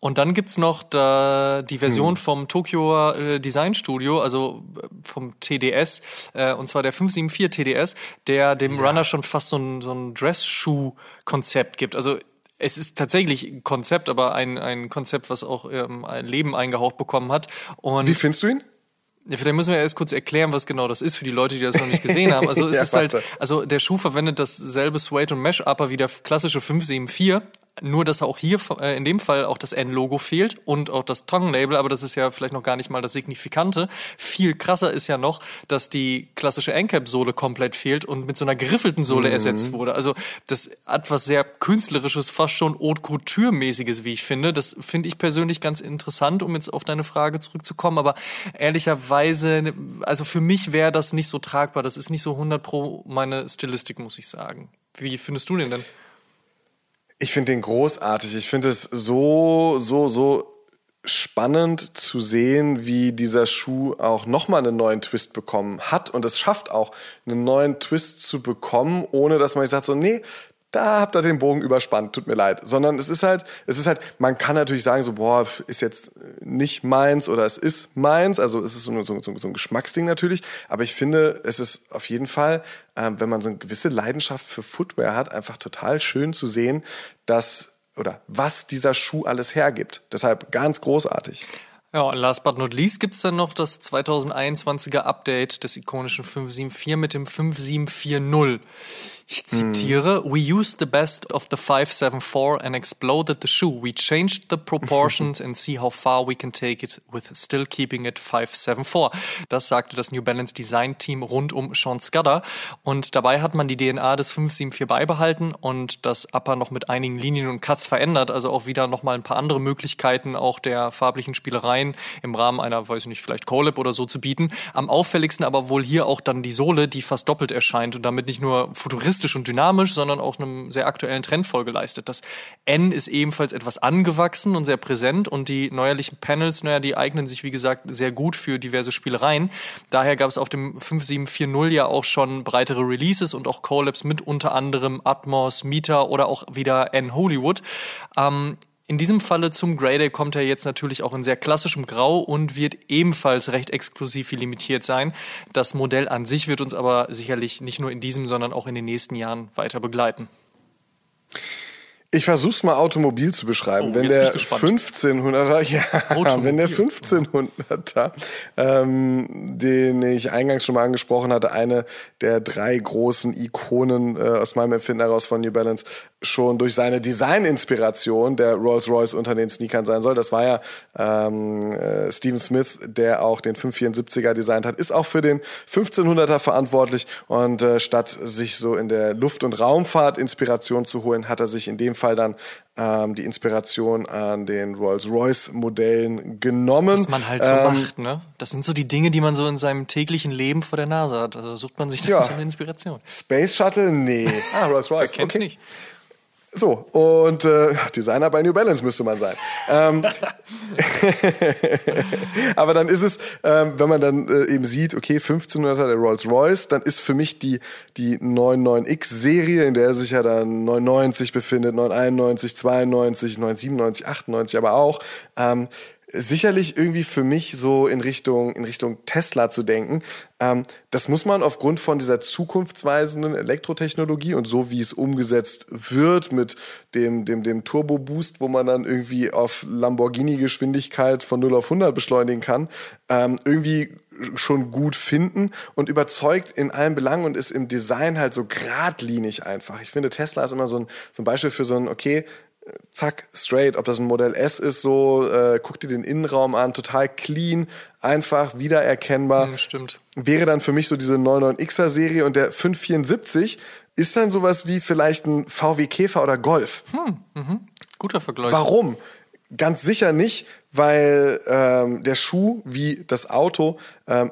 Und dann gibt's noch da die Version hm. vom Tokyo äh, Design Studio, also äh, vom TDS, äh, und zwar der 574 TDS, der dem ja. Runner schon fast so ein, so ein Dress-Schuh-Konzept gibt. Also es ist tatsächlich ein Konzept, aber ein, ein Konzept, was auch ähm, ein Leben eingehaucht bekommen hat. Und Wie findest du ihn? Ja, vielleicht müssen wir erst kurz erklären, was genau das ist für die Leute, die das noch nicht gesehen haben. Also es [laughs] ja, ist halt, also der Schuh verwendet dasselbe Suede und Mesh Upper wie der klassische 574, nur, dass auch hier äh, in dem Fall auch das N-Logo fehlt und auch das Tongue-Label, aber das ist ja vielleicht noch gar nicht mal das Signifikante. Viel krasser ist ja noch, dass die klassische Endcap-Sohle komplett fehlt und mit so einer geriffelten Sohle mhm. ersetzt wurde. Also das hat was sehr Künstlerisches, fast schon Haute Couture-mäßiges, wie ich finde. Das finde ich persönlich ganz interessant, um jetzt auf deine Frage zurückzukommen. Aber ehrlicherweise, also für mich wäre das nicht so tragbar. Das ist nicht so 100 pro meine Stilistik, muss ich sagen. Wie findest du den denn? Ich finde den großartig. Ich finde es so, so, so spannend zu sehen, wie dieser Schuh auch nochmal einen neuen Twist bekommen hat und es schafft auch, einen neuen Twist zu bekommen, ohne dass man sagt so, nee, da habt ihr den Bogen überspannt, tut mir leid. Sondern es ist halt, es ist halt, man kann natürlich sagen, so, boah, ist jetzt nicht meins oder es ist meins. Also es ist so, so, so, so ein Geschmacksding natürlich. Aber ich finde, es ist auf jeden Fall, äh, wenn man so eine gewisse Leidenschaft für Footwear hat, einfach total schön zu sehen, dass oder was dieser Schuh alles hergibt. Deshalb ganz großartig. Ja, last but not least gibt's dann noch das 2021er Update des ikonischen 574 mit dem 5740. Ich zitiere, mm. We used the best of the 574 and exploded the shoe. We changed the proportions and see how far we can take it with still keeping it 574. Das sagte das New Balance Design Team rund um Sean Scudder. Und dabei hat man die DNA des 574 beibehalten und das Upper noch mit einigen Linien und Cuts verändert. Also auch wieder nochmal ein paar andere Möglichkeiten auch der farblichen Spielereien im Rahmen einer, weiß ich nicht, vielleicht Collab oder so zu bieten. Am auffälligsten aber wohl hier auch dann die Sohle, die fast doppelt erscheint und damit nicht nur futuristisch futuristisch und dynamisch, sondern auch einem sehr aktuellen Trend Folge leistet. Das N ist ebenfalls etwas angewachsen und sehr präsent und die neuerlichen Panels, naja, die eignen sich, wie gesagt, sehr gut für diverse Spielereien. Daher gab es auf dem 5740 ja auch schon breitere Releases und auch Collabs mit unter anderem Atmos, Meter oder auch wieder N Hollywood. Ähm, in diesem Falle zum Grey kommt er jetzt natürlich auch in sehr klassischem Grau und wird ebenfalls recht exklusiv limitiert sein. Das Modell an sich wird uns aber sicherlich nicht nur in diesem, sondern auch in den nächsten Jahren weiter begleiten. Ich versuch's mal automobil zu beschreiben. Oh, wenn, der 1500er, [laughs] ja, wenn der 1500er, ähm, den ich eingangs schon mal angesprochen hatte, eine der drei großen Ikonen äh, aus meinem Empfinden heraus von New Balance, schon durch seine Design-Inspiration der Rolls-Royce unter den Sneakern sein soll. Das war ja ähm, äh, Steven Smith, der auch den 574er designt hat, ist auch für den 1500er verantwortlich und äh, statt sich so in der Luft- und Raumfahrt Inspiration zu holen, hat er sich in dem Fall dann ähm, die Inspiration an den Rolls-Royce-Modellen genommen. Was man halt so ähm, macht, ne? Das sind so die Dinge, die man so in seinem täglichen Leben vor der Nase hat. Also sucht man sich da ja. so eine Inspiration. Space Shuttle? Nee. Ah, Rolls-Royce. okay. nicht. So, und äh, Designer bei New Balance müsste man sein. ähm, [laughs] aber dann ist es, ähm, wenn man dann äh, eben sieht, okay, 1500er der Rolls-Royce, dann ist für mich die, die 99X-Serie, in der sich ja dann 99 befindet, 991, 92, 997, 98 aber auch, ähm, sicherlich irgendwie für mich so in Richtung, in Richtung Tesla zu denken. Ähm, das muss man aufgrund von dieser zukunftsweisenden Elektrotechnologie und so wie es umgesetzt wird mit dem, dem, dem Turbo Boost, wo man dann irgendwie auf Lamborghini-Geschwindigkeit von 0 auf 100 beschleunigen kann, ähm, irgendwie schon gut finden und überzeugt in allen Belangen und ist im Design halt so geradlinig einfach. Ich finde, Tesla ist immer so ein, so ein Beispiel für so ein, okay, zack, straight, ob das ein Modell S ist, so, äh, guck dir den Innenraum an, total clean, einfach, wiedererkennbar. Mhm, stimmt. Wäre dann für mich so diese 99er Serie und der 574 ist dann sowas wie vielleicht ein VW Käfer oder Golf. Hm, mhm. Guter Vergleich. Warum? Ganz sicher nicht, weil ähm, der Schuh wie das Auto ähm,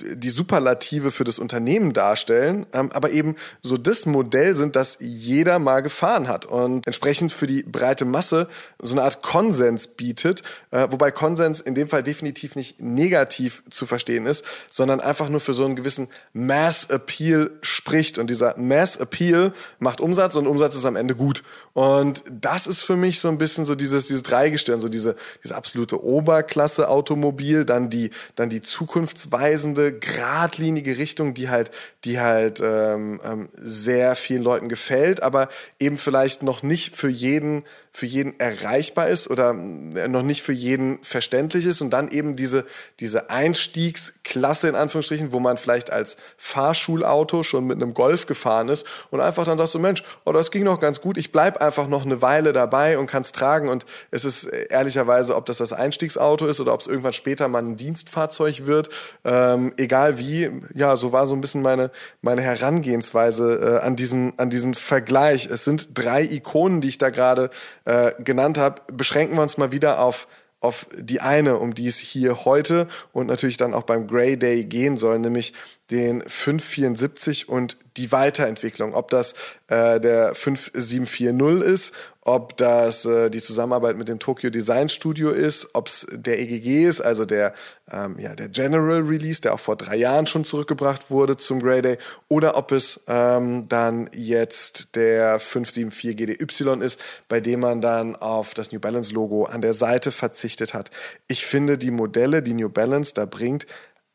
die Superlative für das Unternehmen darstellen, ähm, aber eben so das Modell sind, das jeder mal gefahren hat und entsprechend für die breite Masse so eine Art Konsens bietet, äh, wobei Konsens in dem Fall definitiv nicht negativ zu verstehen ist, sondern einfach nur für so einen gewissen Mass Appeal spricht. Und dieser Mass Appeal macht Umsatz und Umsatz ist am Ende gut. Und das ist für mich so ein bisschen so dieses dieses Dreigestirn, so diese diese absolute Oberklasse Automobil, dann die dann die zukunftsweisende geradlinige Richtung, die halt, die halt ähm, ähm, sehr vielen Leuten gefällt, aber eben vielleicht noch nicht für jeden für jeden erreichbar ist oder äh, noch nicht für jeden verständlich ist. Und dann eben diese, diese Einstiegsklasse in Anführungsstrichen, wo man vielleicht als Fahrschulauto schon mit einem Golf gefahren ist und einfach dann sagt so, Mensch, oh, das ging noch ganz gut, ich bleib einfach noch eine Weile dabei und kann es tragen. Und es ist äh, ehrlicherweise, ob das das Einstiegsauto ist oder ob es irgendwann später mal ein Dienstfahrzeug wird, ähm, egal wie, ja, so war so ein bisschen meine, meine Herangehensweise äh, an, diesen, an diesen Vergleich. Es sind drei Ikonen, die ich da gerade äh, genannt habe, beschränken wir uns mal wieder auf auf die eine, um die es hier heute und natürlich dann auch beim Grey Day gehen soll, nämlich den 574 und die Weiterentwicklung. Ob das äh, der 5740 ist, ob das äh, die Zusammenarbeit mit dem Tokyo Design Studio ist, ob es der EGG ist, also der, ähm, ja, der General Release, der auch vor drei Jahren schon zurückgebracht wurde zum Grey Day, oder ob es ähm, dann jetzt der 574 GDY ist, bei dem man dann auf das New Balance Logo an der Seite verzichtet hat. Ich finde die Modelle, die New Balance da bringt,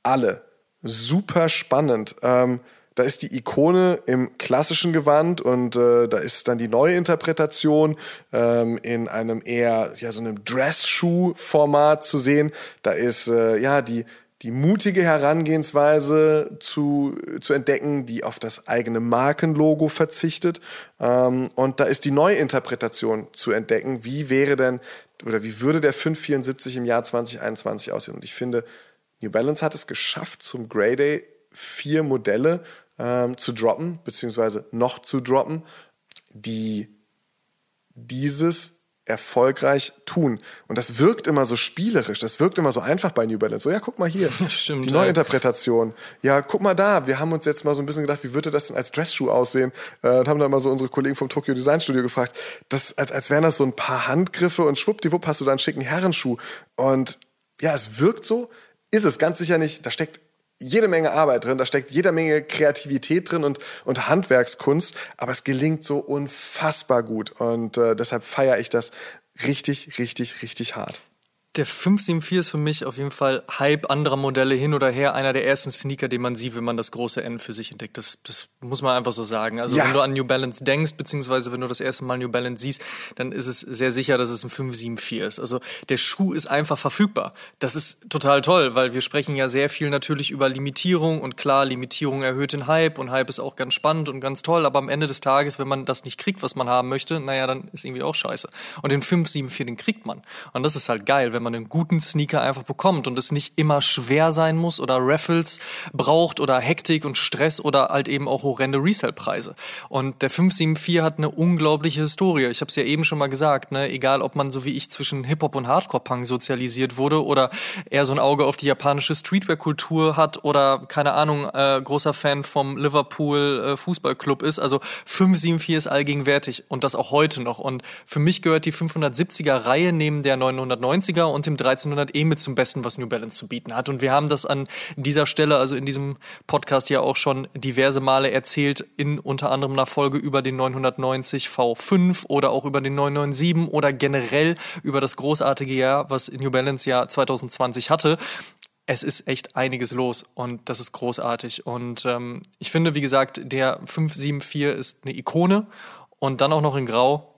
alle super spannend. Ähm, da ist die Ikone im klassischen Gewand und äh, da ist dann die neue Interpretation ähm, in einem eher ja so einem Dress-Shoe-Format zu sehen. Da ist äh, ja die die mutige Herangehensweise zu, zu entdecken, die auf das eigene Markenlogo verzichtet. Ähm, und da ist die Neuinterpretation zu entdecken. Wie wäre denn oder wie würde der 574 im Jahr 2021 aussehen? Und ich finde, New Balance hat es geschafft, zum Grey Day vier Modelle ähm, zu droppen, beziehungsweise noch zu droppen, die dieses erfolgreich tun. Und das wirkt immer so spielerisch, das wirkt immer so einfach bei New Balance. So, ja, guck mal hier, [laughs] Stimmt, die Neuinterpretation. Ja, guck mal da, wir haben uns jetzt mal so ein bisschen gedacht, wie würde das denn als Dressschuh aussehen? Äh, und haben dann mal so unsere Kollegen vom Tokyo Design Studio gefragt, das, als, als wären das so ein paar Handgriffe und schwuppdiwupp hast du da einen schicken Herrenschuh. Und ja, es wirkt so, ist es ganz sicher nicht. Da steckt jede Menge Arbeit drin, da steckt jede Menge Kreativität drin und, und Handwerkskunst, aber es gelingt so unfassbar gut und äh, deshalb feiere ich das richtig, richtig, richtig hart. Der 574 ist für mich auf jeden Fall Hype anderer Modelle hin oder her. Einer der ersten Sneaker, den man sieht, wenn man das große N für sich entdeckt. Das, das muss man einfach so sagen. Also ja. wenn du an New Balance denkst, beziehungsweise wenn du das erste Mal New Balance siehst, dann ist es sehr sicher, dass es ein 574 ist. Also der Schuh ist einfach verfügbar. Das ist total toll, weil wir sprechen ja sehr viel natürlich über Limitierung und klar, Limitierung erhöht den Hype und Hype ist auch ganz spannend und ganz toll. Aber am Ende des Tages, wenn man das nicht kriegt, was man haben möchte, naja, dann ist irgendwie auch scheiße. Und den 574, den kriegt man. Und das ist halt geil, wenn man einen guten Sneaker einfach bekommt und es nicht immer schwer sein muss oder Raffles braucht oder Hektik und Stress oder halt eben auch horrende Resale-Preise. Und der 574 hat eine unglaubliche Historie. Ich habe es ja eben schon mal gesagt, ne? egal ob man so wie ich zwischen Hip-Hop und Hardcore-Punk sozialisiert wurde oder eher so ein Auge auf die japanische Streetwear-Kultur hat oder keine Ahnung, äh, großer Fan vom Liverpool äh, Fußballclub ist. Also 574 ist allgegenwärtig und das auch heute noch. Und für mich gehört die 570er Reihe neben der 990er und dem 1300 eh mit zum Besten, was New Balance zu bieten hat. Und wir haben das an dieser Stelle, also in diesem Podcast ja auch schon diverse Male erzählt, in unter anderem einer Folge über den 990 V5 oder auch über den 997 oder generell über das großartige Jahr, was New Balance ja 2020 hatte es ist echt einiges los und das ist großartig. Und ähm, ich finde, wie gesagt, der 574 ist eine Ikone und dann auch noch in Grau.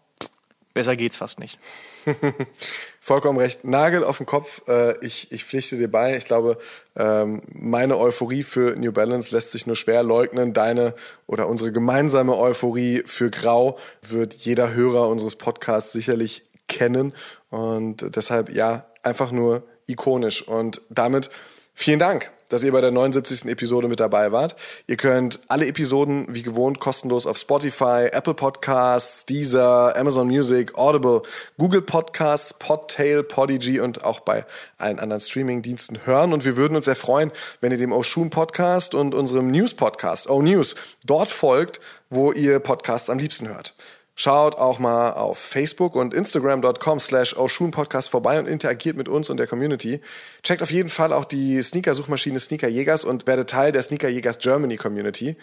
Besser geht's fast nicht. [laughs] Vollkommen recht. Nagel auf den Kopf. Äh, ich, ich pflichte dir bei. Ich glaube, ähm, meine Euphorie für New Balance lässt sich nur schwer leugnen. Deine oder unsere gemeinsame Euphorie für Grau wird jeder Hörer unseres Podcasts sicherlich kennen. Und deshalb, ja, einfach nur ikonisch. Und damit vielen Dank dass ihr bei der 79. Episode mit dabei wart. Ihr könnt alle Episoden wie gewohnt kostenlos auf Spotify, Apple Podcasts, Deezer, Amazon Music, Audible, Google Podcasts, Podtail, Podigy und auch bei allen anderen Streaming-Diensten hören. Und wir würden uns sehr freuen, wenn ihr dem Oshun Podcast und unserem News-Podcast, O News, dort folgt, wo ihr Podcasts am liebsten hört. Schaut auch mal auf Facebook und Instagram.com slash Podcast vorbei und interagiert mit uns und der Community. Checkt auf jeden Fall auch die Sneaker-Suchmaschine Sneaker Jägers und werdet Teil der Sneaker Jägers Germany Community.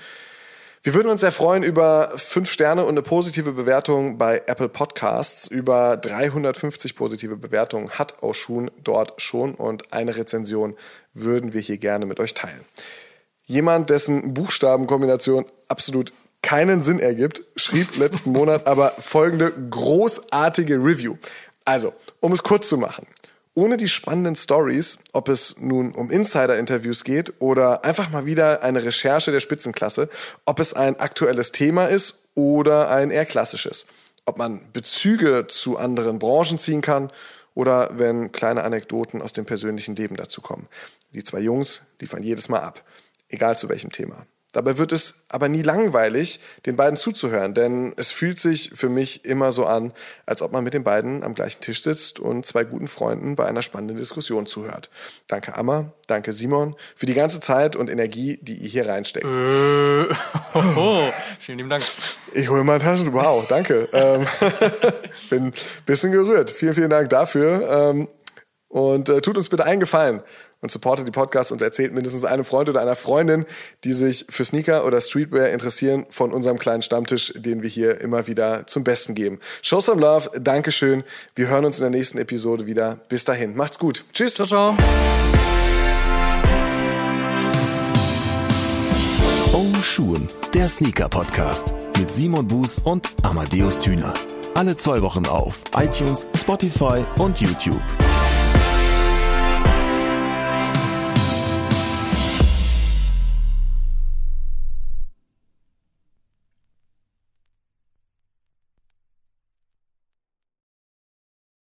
Wir würden uns sehr freuen über fünf Sterne und eine positive Bewertung bei Apple Podcasts. Über 350 positive Bewertungen hat Oshun dort schon und eine Rezension würden wir hier gerne mit euch teilen. Jemand, dessen Buchstabenkombination absolut keinen Sinn ergibt, schrieb letzten [laughs] Monat aber folgende großartige Review. Also, um es kurz zu machen. Ohne die spannenden Stories, ob es nun um Insider-Interviews geht oder einfach mal wieder eine Recherche der Spitzenklasse, ob es ein aktuelles Thema ist oder ein eher klassisches, ob man Bezüge zu anderen Branchen ziehen kann oder wenn kleine Anekdoten aus dem persönlichen Leben dazu kommen. Die zwei Jungs liefern jedes Mal ab, egal zu welchem Thema. Dabei wird es aber nie langweilig, den beiden zuzuhören, denn es fühlt sich für mich immer so an, als ob man mit den beiden am gleichen Tisch sitzt und zwei guten Freunden bei einer spannenden Diskussion zuhört. Danke Amma, danke Simon für die ganze Zeit und Energie, die ihr hier reinsteckt. Äh, [laughs] oh, vielen lieben Dank. Ich hole mal Taschen. Wow, danke. [laughs] ähm, [laughs] bin ein bisschen gerührt. Vielen, vielen Dank dafür. Ähm, und äh, tut uns bitte einen Gefallen und supportet die Podcasts und erzählt mindestens einem Freund oder einer Freundin, die sich für Sneaker oder Streetwear interessieren, von unserem kleinen Stammtisch, den wir hier immer wieder zum Besten geben. Show some love, Dankeschön. Wir hören uns in der nächsten Episode wieder. Bis dahin, macht's gut. Tschüss. Ciao, ciao. Oh Schuhen, der Sneaker-Podcast mit Simon Buß und Amadeus Thüner. Alle zwei Wochen auf iTunes, Spotify und YouTube.